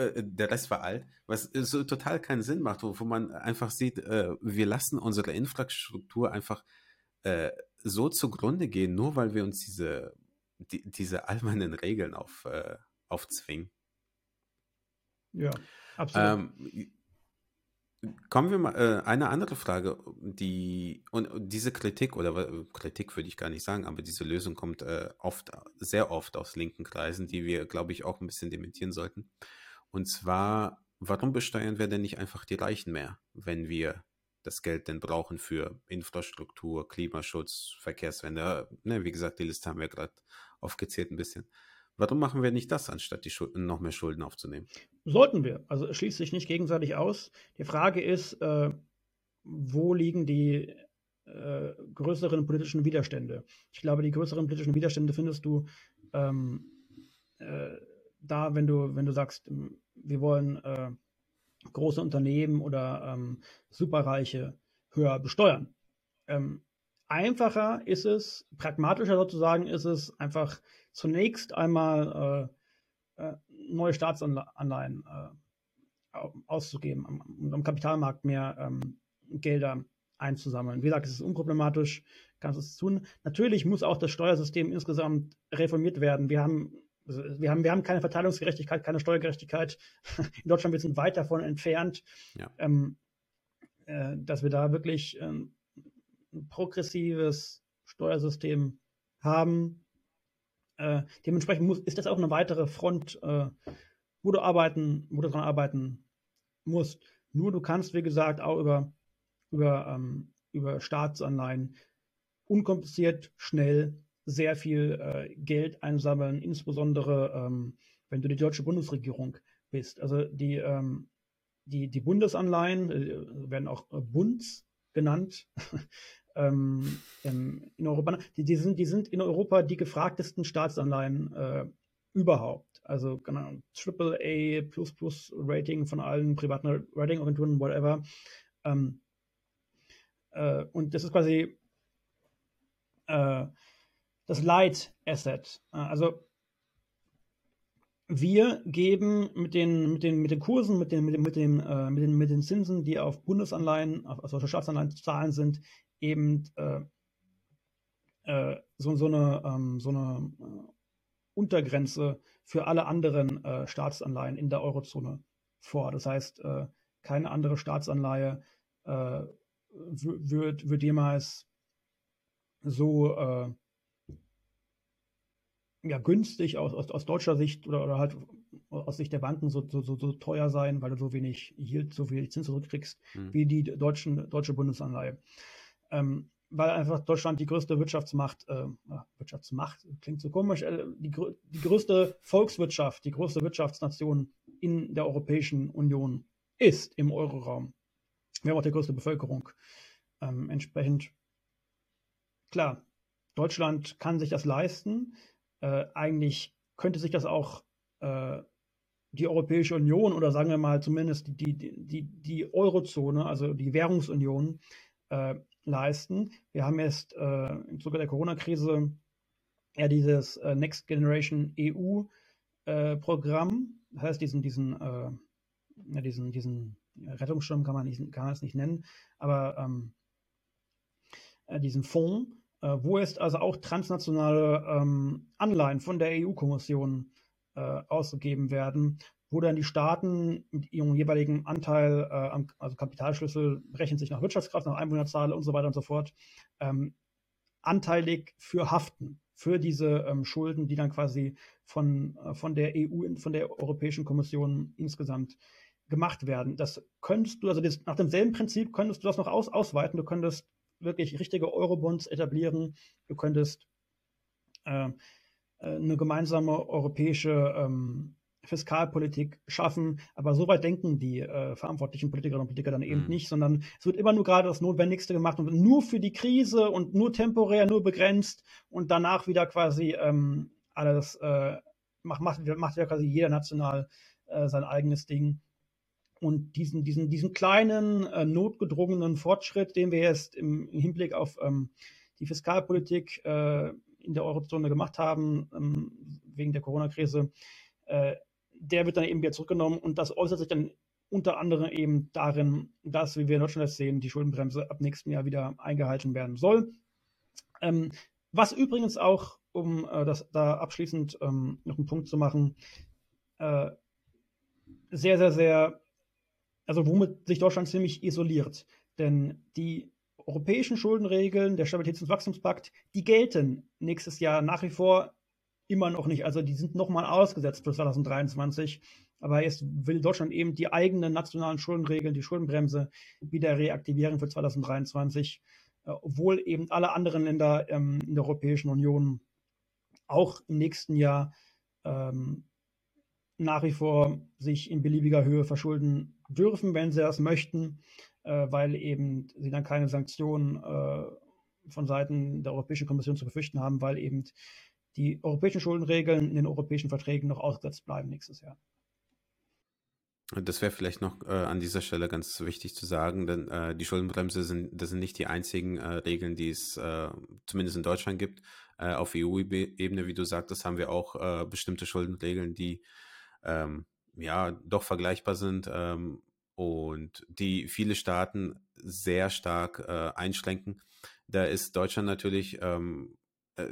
Äh, der Rest war alt, was so total keinen Sinn macht, wo, wo man einfach sieht, äh, wir lassen unsere Infrastruktur einfach äh, so zugrunde gehen, nur weil wir uns diese, die, diese albernen Regeln auf, aufzwingen. Ja, absolut. Ähm, Kommen wir mal, äh, eine andere Frage, die, und, und diese Kritik, oder Kritik würde ich gar nicht sagen, aber diese Lösung kommt äh, oft, sehr oft aus linken Kreisen, die wir, glaube ich, auch ein bisschen dementieren sollten. Und zwar, warum besteuern wir denn nicht einfach die Reichen mehr, wenn wir das Geld denn brauchen für Infrastruktur, Klimaschutz, Verkehrswende? Ne, wie gesagt, die Liste haben wir gerade aufgezählt ein bisschen. Warum machen wir nicht das, anstatt die Schulden, noch mehr Schulden aufzunehmen? Sollten wir. Also es schließt sich nicht gegenseitig aus. Die Frage ist, äh, wo liegen die äh, größeren politischen Widerstände? Ich glaube, die größeren politischen Widerstände findest du ähm, äh, da, wenn du, wenn du sagst, ähm, wir wollen äh, große Unternehmen oder ähm, Superreiche höher besteuern. Ähm, einfacher ist es, pragmatischer sozusagen ist es, einfach zunächst einmal äh, äh, neue Staatsanleihen äh, auszugeben und am Kapitalmarkt mehr ähm, Gelder einzusammeln. Wie gesagt, es ist unproblematisch, kannst es tun. Natürlich muss auch das Steuersystem insgesamt reformiert werden. Wir haben, wir haben, wir haben keine Verteilungsgerechtigkeit, keine Steuergerechtigkeit. <laughs> In Deutschland wir sind weit davon entfernt, ja. ähm, äh, dass wir da wirklich ähm, ein progressives Steuersystem haben, äh, dementsprechend muss, ist das auch eine weitere Front, äh, wo du arbeiten, wo du dran arbeiten musst. Nur du kannst, wie gesagt, auch über, über, ähm, über Staatsanleihen unkompliziert, schnell sehr viel äh, Geld einsammeln, insbesondere ähm, wenn du die deutsche Bundesregierung bist. Also die, ähm, die, die Bundesanleihen äh, werden auch äh, Bunds genannt. <laughs> ähm, in Europa. Die, die, sind, die sind in Europa die gefragtesten Staatsanleihen äh, überhaupt. Also genau, AAA plus plus Rating von allen privaten Ratingagenturen, whatever. Ähm, äh, und das ist quasi äh, das Light Asset. Also wir geben mit den, mit den, mit den Kursen, mit den, mit den, mit den, äh, mit den, mit den Zinsen, die auf Bundesanleihen, auf, also Staatsanleihen zu zahlen sind, eben äh, äh, so, so eine, ähm, so eine äh, Untergrenze für alle anderen äh, Staatsanleihen in der Eurozone vor. Das heißt, äh, keine andere Staatsanleihe wird, wird jemals so ja, günstig aus, aus, aus deutscher Sicht oder, oder halt aus Sicht der Banken so, so, so, so teuer sein, weil du so wenig Yield, so wenig Zins zurückkriegst, mhm. wie die deutschen, deutsche Bundesanleihe ähm, weil einfach Deutschland die größte Wirtschaftsmacht, äh, Wirtschaftsmacht klingt so komisch, äh, die, die größte Volkswirtschaft, die größte Wirtschaftsnation in der Europäischen Union ist im Euroraum. Wir haben auch die größte Bevölkerung. Ähm, entsprechend, klar, Deutschland kann sich das leisten. Äh, eigentlich könnte sich das auch äh, die Europäische Union oder sagen wir mal zumindest die, die, die, die Eurozone, also die Währungsunion, äh, leisten. Wir haben jetzt äh, im Zuge der Corona-Krise ja dieses äh, Next Generation EU-Programm, äh, das heißt diesen, diesen, äh, ja, diesen, diesen Rettungsschirm kann man, es nicht nennen, aber ähm, äh, diesen Fonds, wo jetzt also auch transnationale ähm, Anleihen von der EU-Kommission ausgegeben werden, wo dann die Staaten mit ihrem jeweiligen Anteil, äh, also Kapitalschlüssel, rechnen sich nach Wirtschaftskraft, nach Einwohnerzahl und so weiter und so fort, ähm, anteilig für haften, für diese ähm, Schulden, die dann quasi von, äh, von der EU, von der Europäischen Kommission insgesamt gemacht werden. Das könntest du, also das, nach demselben Prinzip könntest du das noch aus, ausweiten. Du könntest wirklich richtige Eurobonds etablieren. Du könntest äh, äh eine gemeinsame europäische ähm, Fiskalpolitik schaffen. Aber so weit denken die äh, verantwortlichen Politikerinnen und Politiker dann eben mhm. nicht, sondern es wird immer nur gerade das Notwendigste gemacht und nur für die Krise und nur temporär, nur begrenzt und danach wieder quasi ähm, alles äh, macht, macht, macht ja quasi jeder national äh, sein eigenes Ding. Und diesen, diesen, diesen kleinen, äh, notgedrungenen Fortschritt, den wir jetzt im, im Hinblick auf ähm, die Fiskalpolitik äh, in der Eurozone gemacht haben, ähm, wegen der Corona-Krise, äh, der wird dann eben wieder zurückgenommen und das äußert sich dann unter anderem eben darin, dass, wie wir in Deutschland sehen, die Schuldenbremse ab nächstem Jahr wieder eingehalten werden soll. Ähm, was übrigens auch, um äh, das da abschließend ähm, noch einen Punkt zu machen, äh, sehr, sehr, sehr also womit sich Deutschland ziemlich isoliert. Denn die europäischen Schuldenregeln, der Stabilitäts- und Wachstumspakt, die gelten nächstes Jahr nach wie vor immer noch nicht. Also die sind nochmal ausgesetzt für 2023. Aber jetzt will Deutschland eben die eigenen nationalen Schuldenregeln, die Schuldenbremse wieder reaktivieren für 2023, äh, obwohl eben alle anderen Länder ähm, in der Europäischen Union auch im nächsten Jahr ähm, nach wie vor sich in beliebiger Höhe verschulden dürfen, wenn sie das möchten, äh, weil eben sie dann keine Sanktionen äh, von Seiten der Europäischen Kommission zu befürchten haben, weil eben die europäischen Schuldenregeln in den europäischen Verträgen noch ausgesetzt bleiben nächstes Jahr. Das wäre vielleicht noch äh, an dieser Stelle ganz wichtig zu sagen, denn äh, die Schuldenbremse sind, das sind nicht die einzigen äh, Regeln, die es äh, zumindest in Deutschland gibt. Äh, auf EU-Ebene, wie du sagtest, haben wir auch äh, bestimmte Schuldenregeln, die ähm, ja doch vergleichbar sind ähm, und die viele Staaten sehr stark einschränken. Da ist Deutschland natürlich ähm,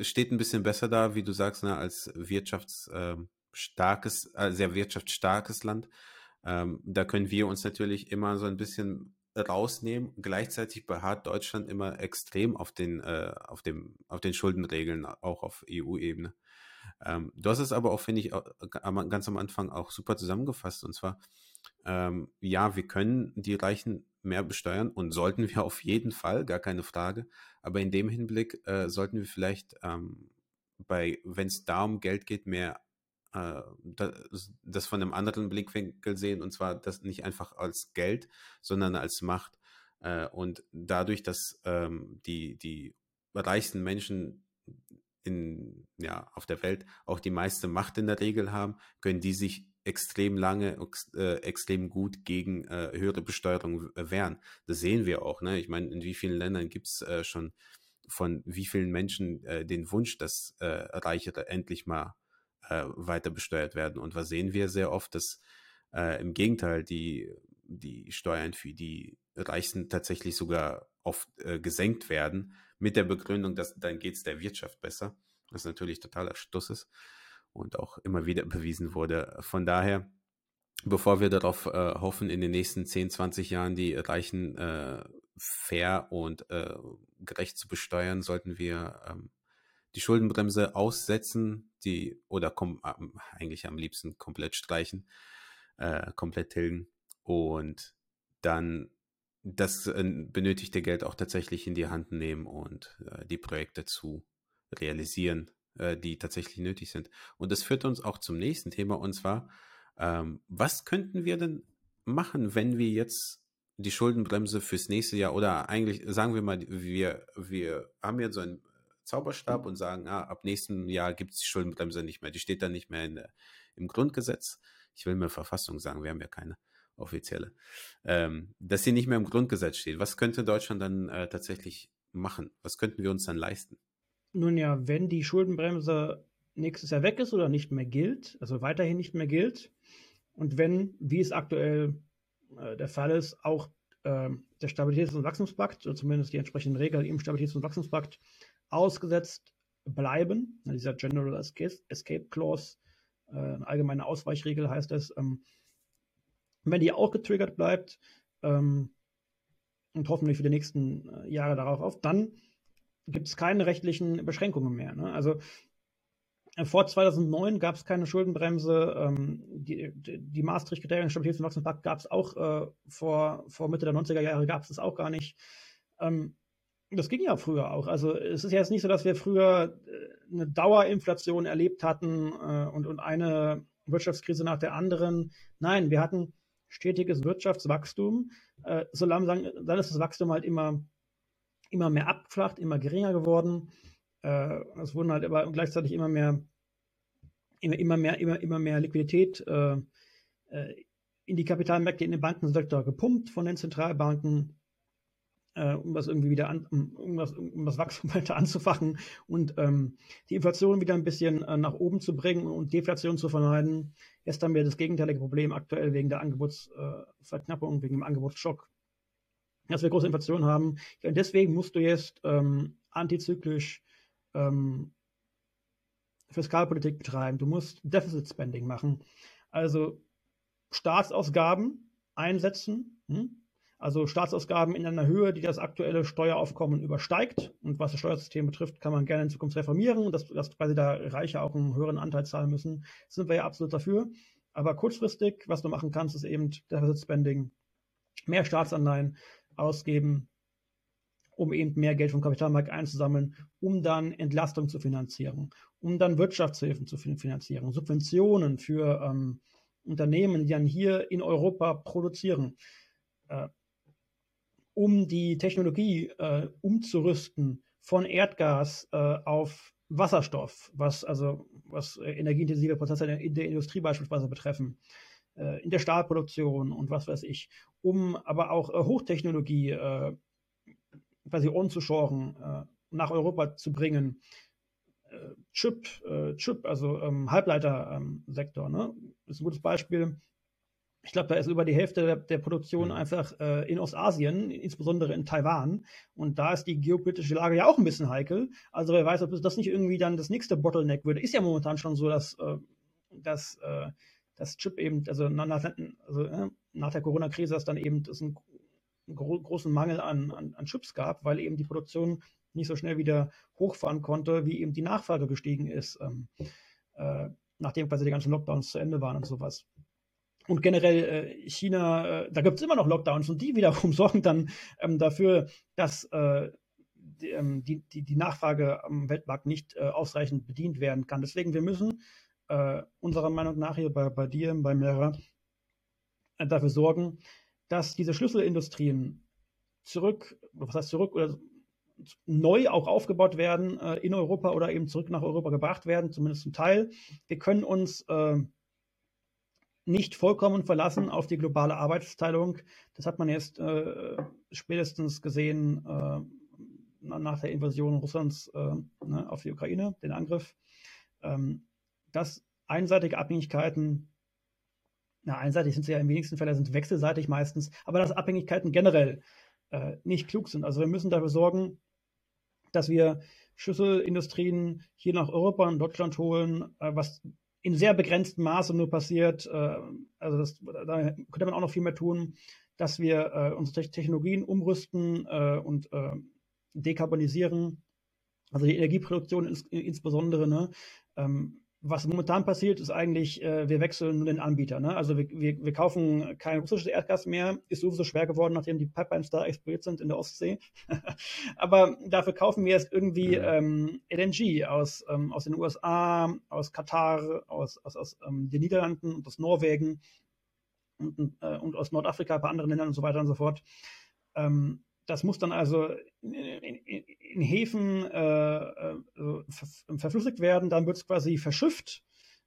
steht ein bisschen besser da, wie du sagst, ne, als wirtschaftsstarkes, ähm, sehr wirtschaftsstarkes Land. Ähm, da können wir uns natürlich immer so ein bisschen rausnehmen. Gleichzeitig beharrt Deutschland immer extrem auf den, äh, auf dem, auf den Schuldenregeln, auch auf EU-Ebene. Ähm, du hast es aber auch, finde ich, ganz am Anfang auch super zusammengefasst. Und zwar, ähm, ja, wir können die Reichen mehr besteuern und sollten wir auf jeden Fall, gar keine Frage. Aber in dem Hinblick äh, sollten wir vielleicht ähm, bei, wenn es da um Geld geht, mehr äh, das, das von einem anderen Blickwinkel sehen und zwar das nicht einfach als Geld, sondern als Macht. Äh, und dadurch, dass ähm, die, die reichsten Menschen in, ja, auf der Welt auch die meiste Macht in der Regel haben, können die sich extrem lange, äh, extrem gut gegen äh, höhere Besteuerung wehren. Das sehen wir auch. Ne? Ich meine, in wie vielen Ländern gibt es äh, schon von wie vielen Menschen äh, den Wunsch, dass äh, Reichere endlich mal äh, weiter besteuert werden. Und was sehen wir sehr oft, dass äh, im Gegenteil die, die Steuern für die Reichsten tatsächlich sogar oft äh, gesenkt werden, mit der Begründung, dass dann geht es der Wirtschaft besser, was natürlich totaler Stuss ist und auch immer wieder bewiesen wurde. Von daher, bevor wir darauf äh, hoffen, in den nächsten 10, 20 Jahren die Reichen äh, fair und äh, gerecht zu besteuern, sollten wir ähm, die Schuldenbremse aussetzen, die oder kom eigentlich am liebsten komplett streichen, äh, komplett tilgen und dann das äh, benötigte Geld auch tatsächlich in die Hand nehmen und äh, die Projekte zu realisieren, äh, die tatsächlich nötig sind. Und das führt uns auch zum nächsten Thema und zwar, ähm, was könnten wir denn machen, wenn wir jetzt die Schuldenbremse fürs nächste Jahr oder eigentlich sagen wir mal, wir, wir haben jetzt so ein Zauberstab und sagen, ah, ab nächstem Jahr gibt es die Schuldenbremse nicht mehr. Die steht dann nicht mehr in im Grundgesetz. Ich will mir Verfassung sagen, wir haben ja keine offizielle. Ähm, dass sie nicht mehr im Grundgesetz steht. Was könnte Deutschland dann äh, tatsächlich machen? Was könnten wir uns dann leisten? Nun ja, wenn die Schuldenbremse nächstes Jahr weg ist oder nicht mehr gilt, also weiterhin nicht mehr gilt, und wenn, wie es aktuell äh, der Fall ist, auch äh, der Stabilitäts- und Wachstumspakt, oder zumindest die entsprechenden Regeln im Stabilitäts- und Wachstumspakt ausgesetzt bleiben. Dieser General Escape Clause, äh, eine allgemeine Ausweichregel heißt es. Ähm, wenn die auch getriggert bleibt ähm, und hoffentlich für die nächsten äh, Jahre darauf auf, dann gibt es keine rechtlichen Beschränkungen mehr. Ne? Also äh, vor 2009 gab es keine Schuldenbremse. Ähm, die, die, Maastricht-Kriterien, Stabilitäts- und Wachstumspakt gab es auch äh, vor, vor Mitte der 90er Jahre, gab es das auch gar nicht. Ähm, das ging ja früher auch. Also es ist jetzt nicht so, dass wir früher äh, eine Dauerinflation erlebt hatten äh, und, und eine Wirtschaftskrise nach der anderen. Nein, wir hatten stetiges Wirtschaftswachstum. Äh, solange dann ist das Wachstum halt immer, immer mehr abgeflacht, immer geringer geworden. Äh, es wurden halt aber gleichzeitig immer mehr, immer, immer mehr, immer, immer mehr Liquidität äh, äh in die Kapitalmärkte, in den Bankensektor gepumpt von den Zentralbanken äh, um das irgendwie wieder an, um, das, um das Wachstum <laughs> weiter anzufachen und ähm, die Inflation wieder ein bisschen äh, nach oben zu bringen und Deflation zu vermeiden. Jetzt haben wir das gegenteilige Problem aktuell wegen der Angebotsverknappung, äh, wegen dem Angebotsschock, dass wir große Inflation haben. Ja, und deswegen musst du jetzt ähm, antizyklisch ähm, Fiskalpolitik betreiben. Du musst Deficit Spending machen. Also Staatsausgaben einsetzen. Hm? Also Staatsausgaben in einer Höhe, die das aktuelle Steueraufkommen übersteigt. Und was das Steuersystem betrifft, kann man gerne in Zukunft reformieren, dass, dass quasi da Reiche auch einen höheren Anteil zahlen müssen. Sind wir ja absolut dafür. Aber kurzfristig, was du machen kannst, ist eben Deficit Spending, mehr Staatsanleihen ausgeben, um eben mehr Geld vom Kapitalmarkt einzusammeln, um dann Entlastung zu finanzieren, um dann Wirtschaftshilfen zu finanzieren, Subventionen für ähm, Unternehmen, die dann hier in Europa produzieren. Äh, um die Technologie äh, umzurüsten von Erdgas äh, auf Wasserstoff, was also was äh, energieintensive Prozesse in der Industrie beispielsweise betreffen, äh, in der Stahlproduktion und was weiß ich, um aber auch äh, Hochtechnologie äh, quasi onzushoren, nach Europa zu bringen. Chip, Chip, also ähm, Halbleitersektor, ne? ist ein gutes Beispiel ich glaube, da ist über die Hälfte der, der Produktion mhm. einfach äh, in Ostasien, insbesondere in Taiwan. Und da ist die geopolitische Lage ja auch ein bisschen heikel. Also wer weiß, ob das nicht irgendwie dann das nächste Bottleneck würde. Ist ja momentan schon so, dass, äh, dass äh, das Chip eben, also nach, also, äh, nach der Corona-Krise, dass dann eben es einen, einen gro großen Mangel an, an, an Chips gab, weil eben die Produktion nicht so schnell wieder hochfahren konnte, wie eben die Nachfrage gestiegen ist, ähm, äh, nachdem quasi die ganzen Lockdowns zu Ende waren und sowas. Und generell äh, China, äh, da gibt es immer noch Lockdowns und die wiederum <laughs> sorgen dann ähm, dafür, dass äh, die, ähm, die, die, Nachfrage am Weltmarkt nicht äh, ausreichend bedient werden kann. Deswegen, wir müssen äh, unserer Meinung nach hier bei, bei dir, bei Mera, äh, dafür sorgen, dass diese Schlüsselindustrien zurück, was heißt zurück, oder neu auch aufgebaut werden in Europa oder eben zurück nach Europa gebracht werden, zumindest zum Teil. Wir können uns nicht vollkommen verlassen auf die globale Arbeitsteilung. Das hat man jetzt äh, spätestens gesehen äh, nach der Invasion Russlands äh, ne, auf die Ukraine, den Angriff, ähm, dass einseitige Abhängigkeiten, na, einseitig sind sie ja im wenigsten Fällen, sind wechselseitig meistens, aber dass Abhängigkeiten generell äh, nicht klug sind. Also wir müssen dafür sorgen, dass wir Schlüsselindustrien hier nach Europa und Deutschland holen, äh, was in sehr begrenztem Maße nur passiert. Äh, also das, da könnte man auch noch viel mehr tun, dass wir äh, unsere Technologien umrüsten äh, und äh, dekarbonisieren. Also die Energieproduktion ins, insbesondere. Ne? Ähm, was momentan passiert, ist eigentlich, äh, wir wechseln nur den Anbieter. Ne? Also wir, wir, wir kaufen kein russisches Erdgas mehr, ist sowieso schwer geworden, nachdem die Pipelines da explodiert sind in der Ostsee. <laughs> Aber dafür kaufen wir jetzt irgendwie ähm, LNG aus, ähm, aus den USA, aus Katar, aus, aus, aus ähm, den Niederlanden und aus Norwegen und, äh, und aus Nordafrika, ein paar anderen Ländern und so weiter und so fort. Ähm, das muss dann also in, in, in Häfen äh, äh ver verflüssigt werden, dann wird es quasi verschifft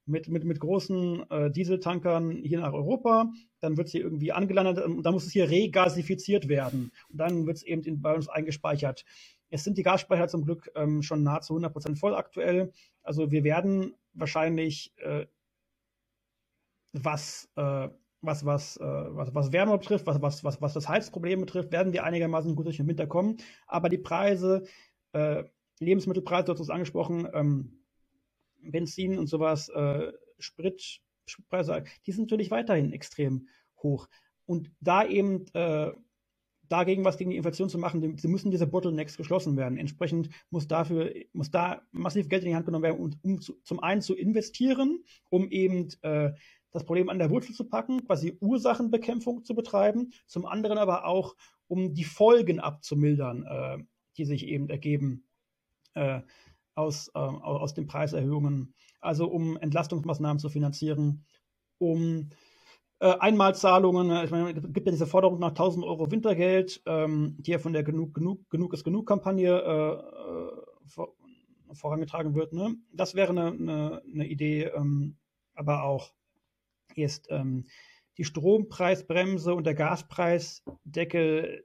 mit, mit, mit großen äh, Dieseltankern hier nach Europa. Dann wird es hier irgendwie angelandet und dann muss es hier regasifiziert werden. Und dann wird es eben in, bei uns eingespeichert. Es sind die Gasspeicher zum Glück ähm, schon nahezu 100% voll aktuell. Also wir werden wahrscheinlich, äh, was äh, was, was, äh, was, was Wärme betrifft, was, was, was, was das Heizproblem betrifft, werden wir einigermaßen gut durch den Winter kommen. Aber die Preise, äh, Lebensmittelpreise, du hast es angesprochen, ähm, Benzin und sowas, äh, Sprit, Spritpreise, die sind natürlich weiterhin extrem hoch. Und da eben äh, dagegen was gegen die Inflation zu machen, die, müssen diese Bottlenecks geschlossen werden. Entsprechend muss dafür, muss da massiv Geld in die Hand genommen werden, um, um zu, zum einen zu investieren, um eben äh, das Problem an der Wurzel zu packen, quasi Ursachenbekämpfung zu betreiben, zum anderen aber auch, um die Folgen abzumildern, äh, die sich eben ergeben äh, aus, äh, aus den Preiserhöhungen, also um Entlastungsmaßnahmen zu finanzieren, um äh, Einmalzahlungen, äh, ich meine, es gibt ja diese Forderung nach 1000 Euro Wintergeld, ähm, die ja von der Genug, Genug, Genug ist Genug Kampagne äh, vor, vorangetragen wird. Ne? Das wäre eine, eine, eine Idee, ähm, aber auch ist ähm, die Strompreisbremse und der Gaspreisdeckel,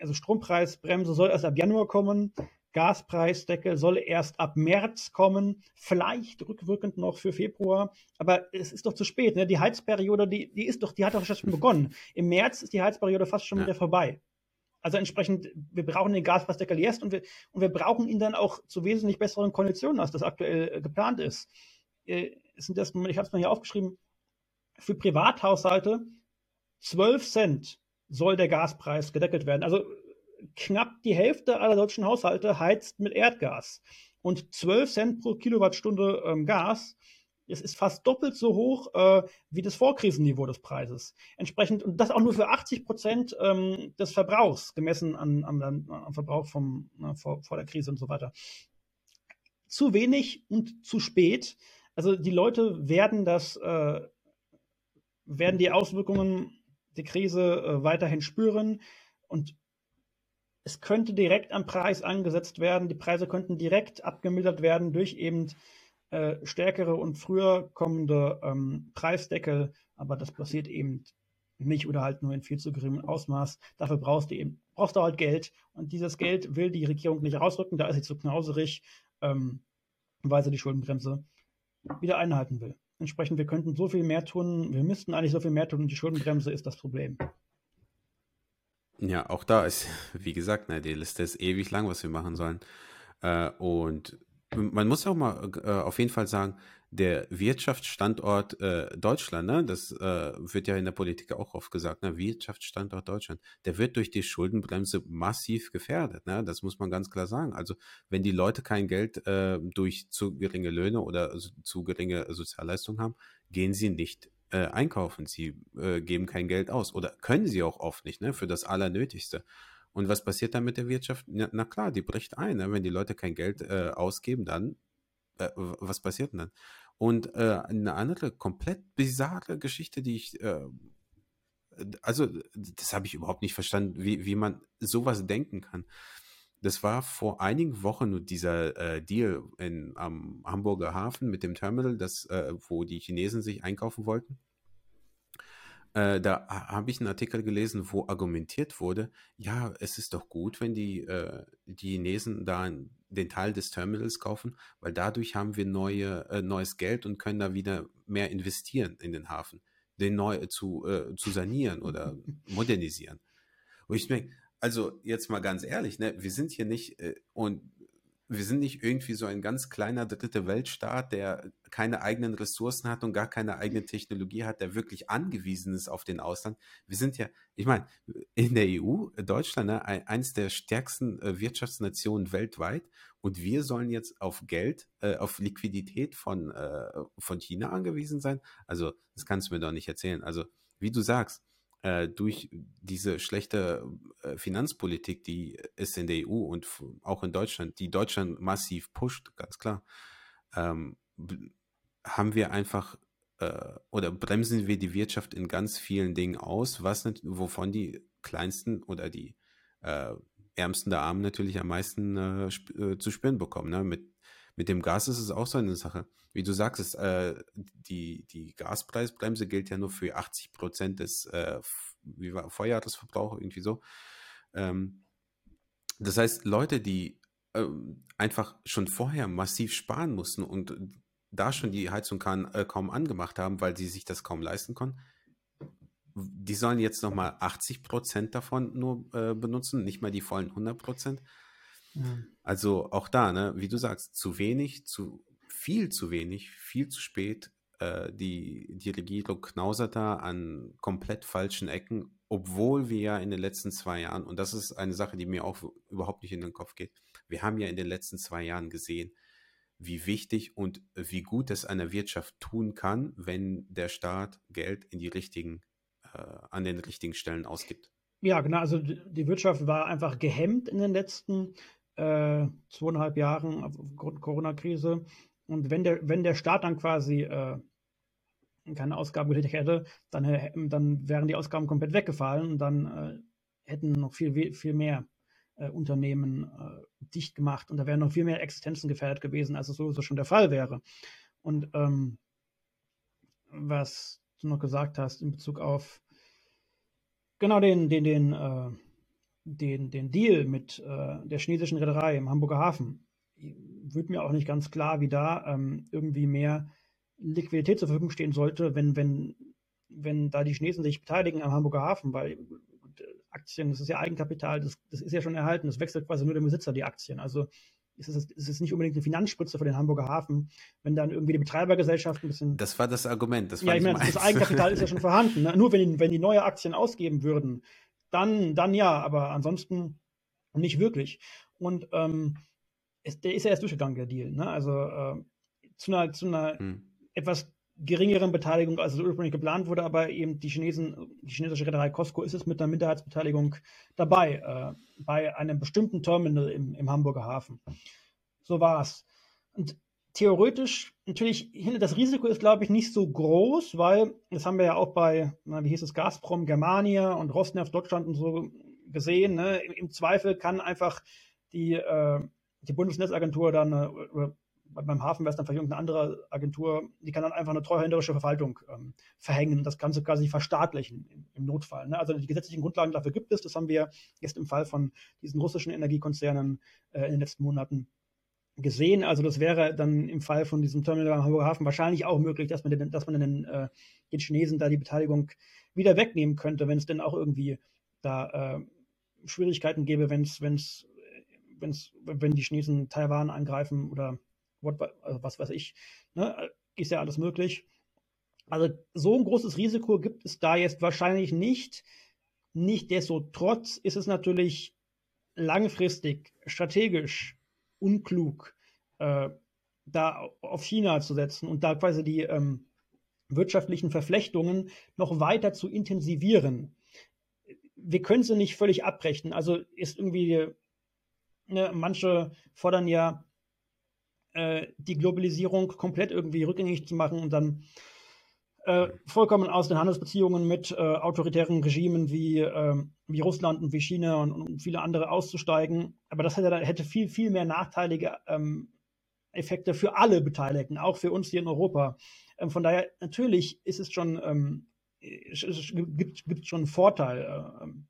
also Strompreisbremse soll erst ab Januar kommen, Gaspreisdeckel soll erst ab März kommen, vielleicht rückwirkend noch für Februar, aber es ist doch zu spät. Ne? Die Heizperiode, die, die ist doch, die hat doch schon begonnen. Im März ist die Heizperiode fast schon ja. wieder vorbei. Also entsprechend, wir brauchen den Gaspreisdeckel jetzt und wir, und wir brauchen ihn dann auch zu wesentlich besseren Konditionen, als das aktuell äh, geplant ist. Äh, sind das, ich habe es mal hier aufgeschrieben, für Privathaushalte 12 Cent soll der Gaspreis gedeckelt werden. Also knapp die Hälfte aller deutschen Haushalte heizt mit Erdgas. Und 12 Cent pro Kilowattstunde ähm, Gas, das ist fast doppelt so hoch äh, wie das Vorkrisenniveau des Preises. Entsprechend, und das auch nur für 80 Prozent ähm, des Verbrauchs, gemessen an, an, an Verbrauch vom, na, vor, vor der Krise und so weiter. Zu wenig und zu spät. Also die Leute werden das, äh, werden die Auswirkungen der Krise äh, weiterhin spüren und es könnte direkt am Preis angesetzt werden. Die Preise könnten direkt abgemildert werden durch eben äh, stärkere und früher kommende ähm, Preisdeckel. Aber das passiert eben nicht oder halt nur in viel zu geringem Ausmaß. Dafür brauchst du eben, brauchst du halt Geld. Und dieses Geld will die Regierung nicht rausrücken. Da ist sie zu knauserig, ähm, weil sie die Schuldenbremse wieder einhalten will. Entsprechend, wir könnten so viel mehr tun, wir müssten eigentlich so viel mehr tun und die Schuldenbremse ist das Problem. Ja, auch da ist, <laughs> wie gesagt, ne, die Liste ist ewig lang, was wir machen sollen. Äh, und man muss auch mal äh, auf jeden Fall sagen, der Wirtschaftsstandort äh, Deutschland, ne, das äh, wird ja in der Politik auch oft gesagt, ne, Wirtschaftsstandort Deutschland, der wird durch die Schuldenbremse massiv gefährdet. Ne? Das muss man ganz klar sagen. Also wenn die Leute kein Geld äh, durch zu geringe Löhne oder zu geringe Sozialleistungen haben, gehen sie nicht äh, einkaufen. Sie äh, geben kein Geld aus oder können sie auch oft nicht, ne, für das Allernötigste. Und was passiert dann mit der Wirtschaft? Na, na klar, die bricht ein. Ne? Wenn die Leute kein Geld äh, ausgeben, dann was passiert denn dann? Und äh, eine andere komplett bizarre Geschichte, die ich äh, also das habe ich überhaupt nicht verstanden, wie, wie man sowas denken kann. Das war vor einigen Wochen nur dieser äh, Deal in, am Hamburger Hafen mit dem Terminal, das, äh, wo die Chinesen sich einkaufen wollten. Äh, da habe ich einen Artikel gelesen, wo argumentiert wurde, ja, es ist doch gut, wenn die, äh, die Chinesen da den Teil des Terminals kaufen, weil dadurch haben wir neue, äh, neues Geld und können da wieder mehr investieren in den Hafen, den neu zu, äh, zu sanieren oder <laughs> modernisieren. Und ich denke, also jetzt mal ganz ehrlich, ne, wir sind hier nicht äh, und wir sind nicht irgendwie so ein ganz kleiner dritte Weltstaat, der keine eigenen Ressourcen hat und gar keine eigene Technologie hat, der wirklich angewiesen ist auf den Ausland. Wir sind ja, ich meine, in der EU, Deutschland, ne, eins der stärksten äh, Wirtschaftsnationen weltweit und wir sollen jetzt auf Geld, äh, auf Liquidität von, äh, von China angewiesen sein. Also, das kannst du mir doch nicht erzählen. Also, wie du sagst, äh, durch diese schlechte äh, Finanzpolitik, die ist in der EU und auch in Deutschland, die Deutschland massiv pusht, ganz klar, ähm, haben wir einfach äh, oder bremsen wir die Wirtschaft in ganz vielen Dingen aus, was wovon die kleinsten oder die äh, Ärmsten der Armen natürlich am meisten zu spüren bekommen. Ne? Mit mit dem Gas ist es auch so eine Sache. Wie du sagst, ist, äh, die, die Gaspreisbremse gilt ja nur für 80 Prozent des äh, wie war, Vorjahresverbrauchs, irgendwie so. Ähm, das heißt, Leute, die äh, einfach schon vorher massiv sparen mussten und da schon die Heizung kann, äh, kaum angemacht haben, weil sie sich das kaum leisten konnten, die sollen jetzt nochmal 80 Prozent davon nur äh, benutzen, nicht mal die vollen 100 Prozent. Also auch da, ne, wie du sagst, zu wenig, zu viel zu wenig, viel zu spät. Äh, die, die Regierung knausert da an komplett falschen Ecken, obwohl wir ja in den letzten zwei Jahren, und das ist eine Sache, die mir auch überhaupt nicht in den Kopf geht, wir haben ja in den letzten zwei Jahren gesehen, wie wichtig und wie gut es einer Wirtschaft tun kann, wenn der Staat Geld in die richtigen, äh, an den richtigen Stellen ausgibt. Ja, genau. Also die Wirtschaft war einfach gehemmt in den letzten äh, zweieinhalb Jahren aufgrund Corona-Krise. Und wenn der, wenn der Staat dann quasi äh, keine Ausgaben getätigt hätte, dann, äh, dann wären die Ausgaben komplett weggefallen und dann äh, hätten noch viel, viel mehr äh, Unternehmen äh, dicht gemacht und da wären noch viel mehr Existenzen gefährdet gewesen, als es sowieso schon der Fall wäre. Und ähm, was du noch gesagt hast in Bezug auf genau den, den, den äh, den, den Deal mit äh, der chinesischen Reederei im Hamburger Hafen, wird mir auch nicht ganz klar, wie da ähm, irgendwie mehr Liquidität zur Verfügung stehen sollte, wenn, wenn, wenn da die Chinesen sich beteiligen am Hamburger Hafen, weil Aktien, das ist ja Eigenkapital, das, das ist ja schon erhalten, das wechselt quasi nur der Besitzer die Aktien. Also ist es, ist es nicht unbedingt eine Finanzspritze für den Hamburger Hafen, wenn dann irgendwie die Betreibergesellschaft ein bisschen. Das war das Argument. Das ja, ich meine, das Eigenkapital ist ja schon vorhanden. Ne? Nur wenn, wenn die neue Aktien ausgeben würden, dann, dann ja, aber ansonsten nicht wirklich. Und ähm, es, der ist ja erst durchgegangen, der Deal. Ne? Also äh, zu einer, zu einer hm. etwas geringeren Beteiligung, als es ursprünglich geplant wurde, aber eben die Chinesen, die chinesische Reederei Costco ist es mit einer Minderheitsbeteiligung dabei, äh, bei einem bestimmten Terminal im, im Hamburger Hafen. So war es. Und theoretisch, natürlich, das Risiko ist, glaube ich, nicht so groß, weil, das haben wir ja auch bei, wie hieß es, Gazprom, Germania und Rosneft Deutschland und so gesehen. Ne? Im, Im, Zweifel kann einfach die, äh, die Bundesnetzagentur dann, äh, beim Hafen wäre es dann vielleicht irgendeine andere Agentur, die kann dann einfach eine treuhänderische Verwaltung ähm, verhängen, das Ganze quasi verstaatlichen im, im Notfall. Ne? Also die gesetzlichen Grundlagen dafür gibt es, das haben wir jetzt im Fall von diesen russischen Energiekonzernen äh, in den letzten Monaten gesehen. Also das wäre dann im Fall von diesem Terminal am Hamburger Hafen wahrscheinlich auch möglich, dass man den, dass man den, äh, den Chinesen da die Beteiligung wieder wegnehmen könnte, wenn es denn auch irgendwie da äh, Schwierigkeiten gäbe, wenn's, wenn's, wenn's, wenn die Chinesen Taiwan angreifen oder also was weiß ich, ne, ist ja alles möglich. Also so ein großes Risiko gibt es da jetzt wahrscheinlich nicht. Nichtsdestotrotz ist es natürlich langfristig, strategisch unklug, äh, da auf China zu setzen und da quasi die ähm, wirtschaftlichen Verflechtungen noch weiter zu intensivieren. Wir können sie nicht völlig abbrechen. Also ist irgendwie, ne, manche fordern ja äh, die Globalisierung komplett irgendwie rückgängig zu machen und dann äh, vollkommen aus den Handelsbeziehungen mit äh, autoritären Regimen wie, äh, wie Russland und wie China und, und, viele andere auszusteigen. Aber das hätte, hätte viel, viel mehr nachteilige ähm, Effekte für alle Beteiligten, auch für uns hier in Europa. Ähm, von daher, natürlich ist es schon, ähm, es, es gibt, gibt schon einen Vorteil. Äh, ähm,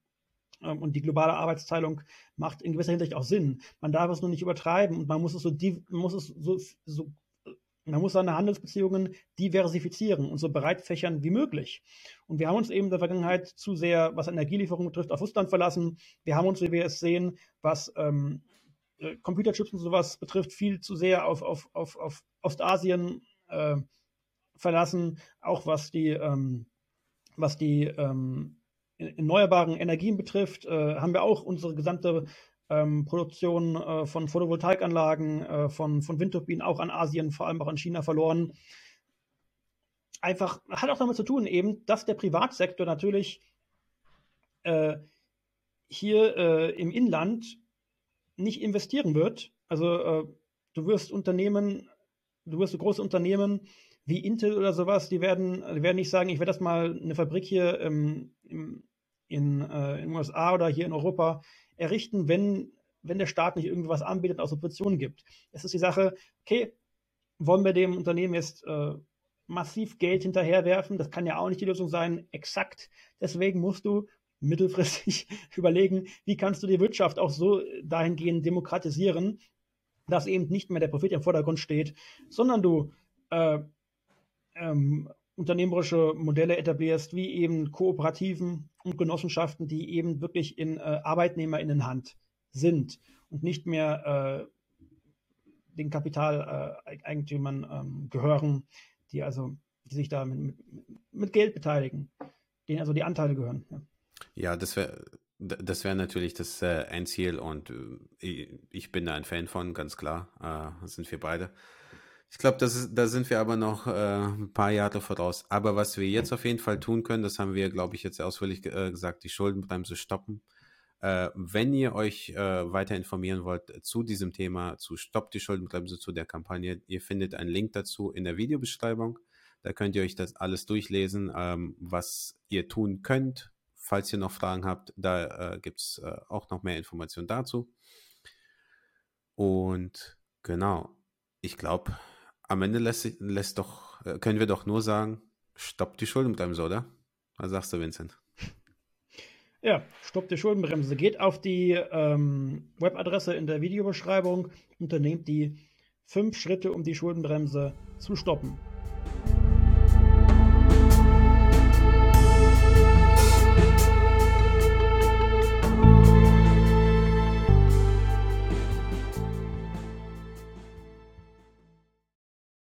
ähm, und die globale Arbeitsteilung macht in gewisser Hinsicht auch Sinn. Man darf es nur nicht übertreiben und man muss es so, muss es so, so man muss seine Handelsbeziehungen diversifizieren und so breit fächern wie möglich. Und wir haben uns eben in der Vergangenheit zu sehr, was Energielieferungen betrifft, auf Russland verlassen. Wir haben uns, wie wir es sehen, was ähm, äh, Computerchips und sowas betrifft, viel zu sehr auf, auf, auf, auf Ostasien äh, verlassen, auch was die, ähm, was die ähm, erneuerbaren Energien betrifft, äh, haben wir auch unsere gesamte ähm, Produktion äh, von Photovoltaikanlagen, äh, von, von Windturbinen auch an Asien, vor allem auch an China verloren. Einfach hat auch damit zu tun, eben, dass der Privatsektor natürlich äh, hier äh, im Inland nicht investieren wird. Also äh, du wirst Unternehmen, du wirst so große Unternehmen wie Intel oder sowas, die werden, die werden nicht sagen, ich werde das mal eine Fabrik hier ähm, im, in, äh, in den USA oder hier in Europa errichten, wenn, wenn der Staat nicht irgendwas anbietet, auch Subventionen gibt. Es ist die Sache, okay, wollen wir dem Unternehmen jetzt äh, massiv Geld hinterherwerfen? Das kann ja auch nicht die Lösung sein, exakt. Deswegen musst du mittelfristig <laughs> überlegen, wie kannst du die Wirtschaft auch so dahingehend demokratisieren, dass eben nicht mehr der Profit im Vordergrund steht, sondern du äh, ähm, unternehmerische Modelle etablierst, wie eben Kooperativen und Genossenschaften, die eben wirklich in äh, Arbeitnehmerinnenhand sind und nicht mehr äh, den Kapitaleigentümern äh, ähm, gehören, die also die sich da mit, mit, Geld beteiligen, denen also die Anteile gehören. Ja, ja das wäre das wäre natürlich das äh, Endziel und äh, ich bin da ein Fan von, ganz klar. Äh, sind wir beide. Ich glaube, da sind wir aber noch äh, ein paar Jahre voraus. Aber was wir jetzt auf jeden Fall tun können, das haben wir, glaube ich, jetzt ausführlich äh, gesagt, die Schuldenbremse stoppen. Äh, wenn ihr euch äh, weiter informieren wollt zu diesem Thema, zu Stopp die Schuldenbremse, zu der Kampagne, ihr findet einen Link dazu in der Videobeschreibung. Da könnt ihr euch das alles durchlesen, ähm, was ihr tun könnt. Falls ihr noch Fragen habt, da äh, gibt es äh, auch noch mehr Informationen dazu. Und genau, ich glaube, am Ende lässt, lässt doch, äh, können wir doch nur sagen, stopp die Schuldenbremse, oder? Was sagst du, Vincent? Ja, stopp die Schuldenbremse. Geht auf die ähm, Webadresse in der Videobeschreibung, unternehmt die fünf Schritte, um die Schuldenbremse zu stoppen.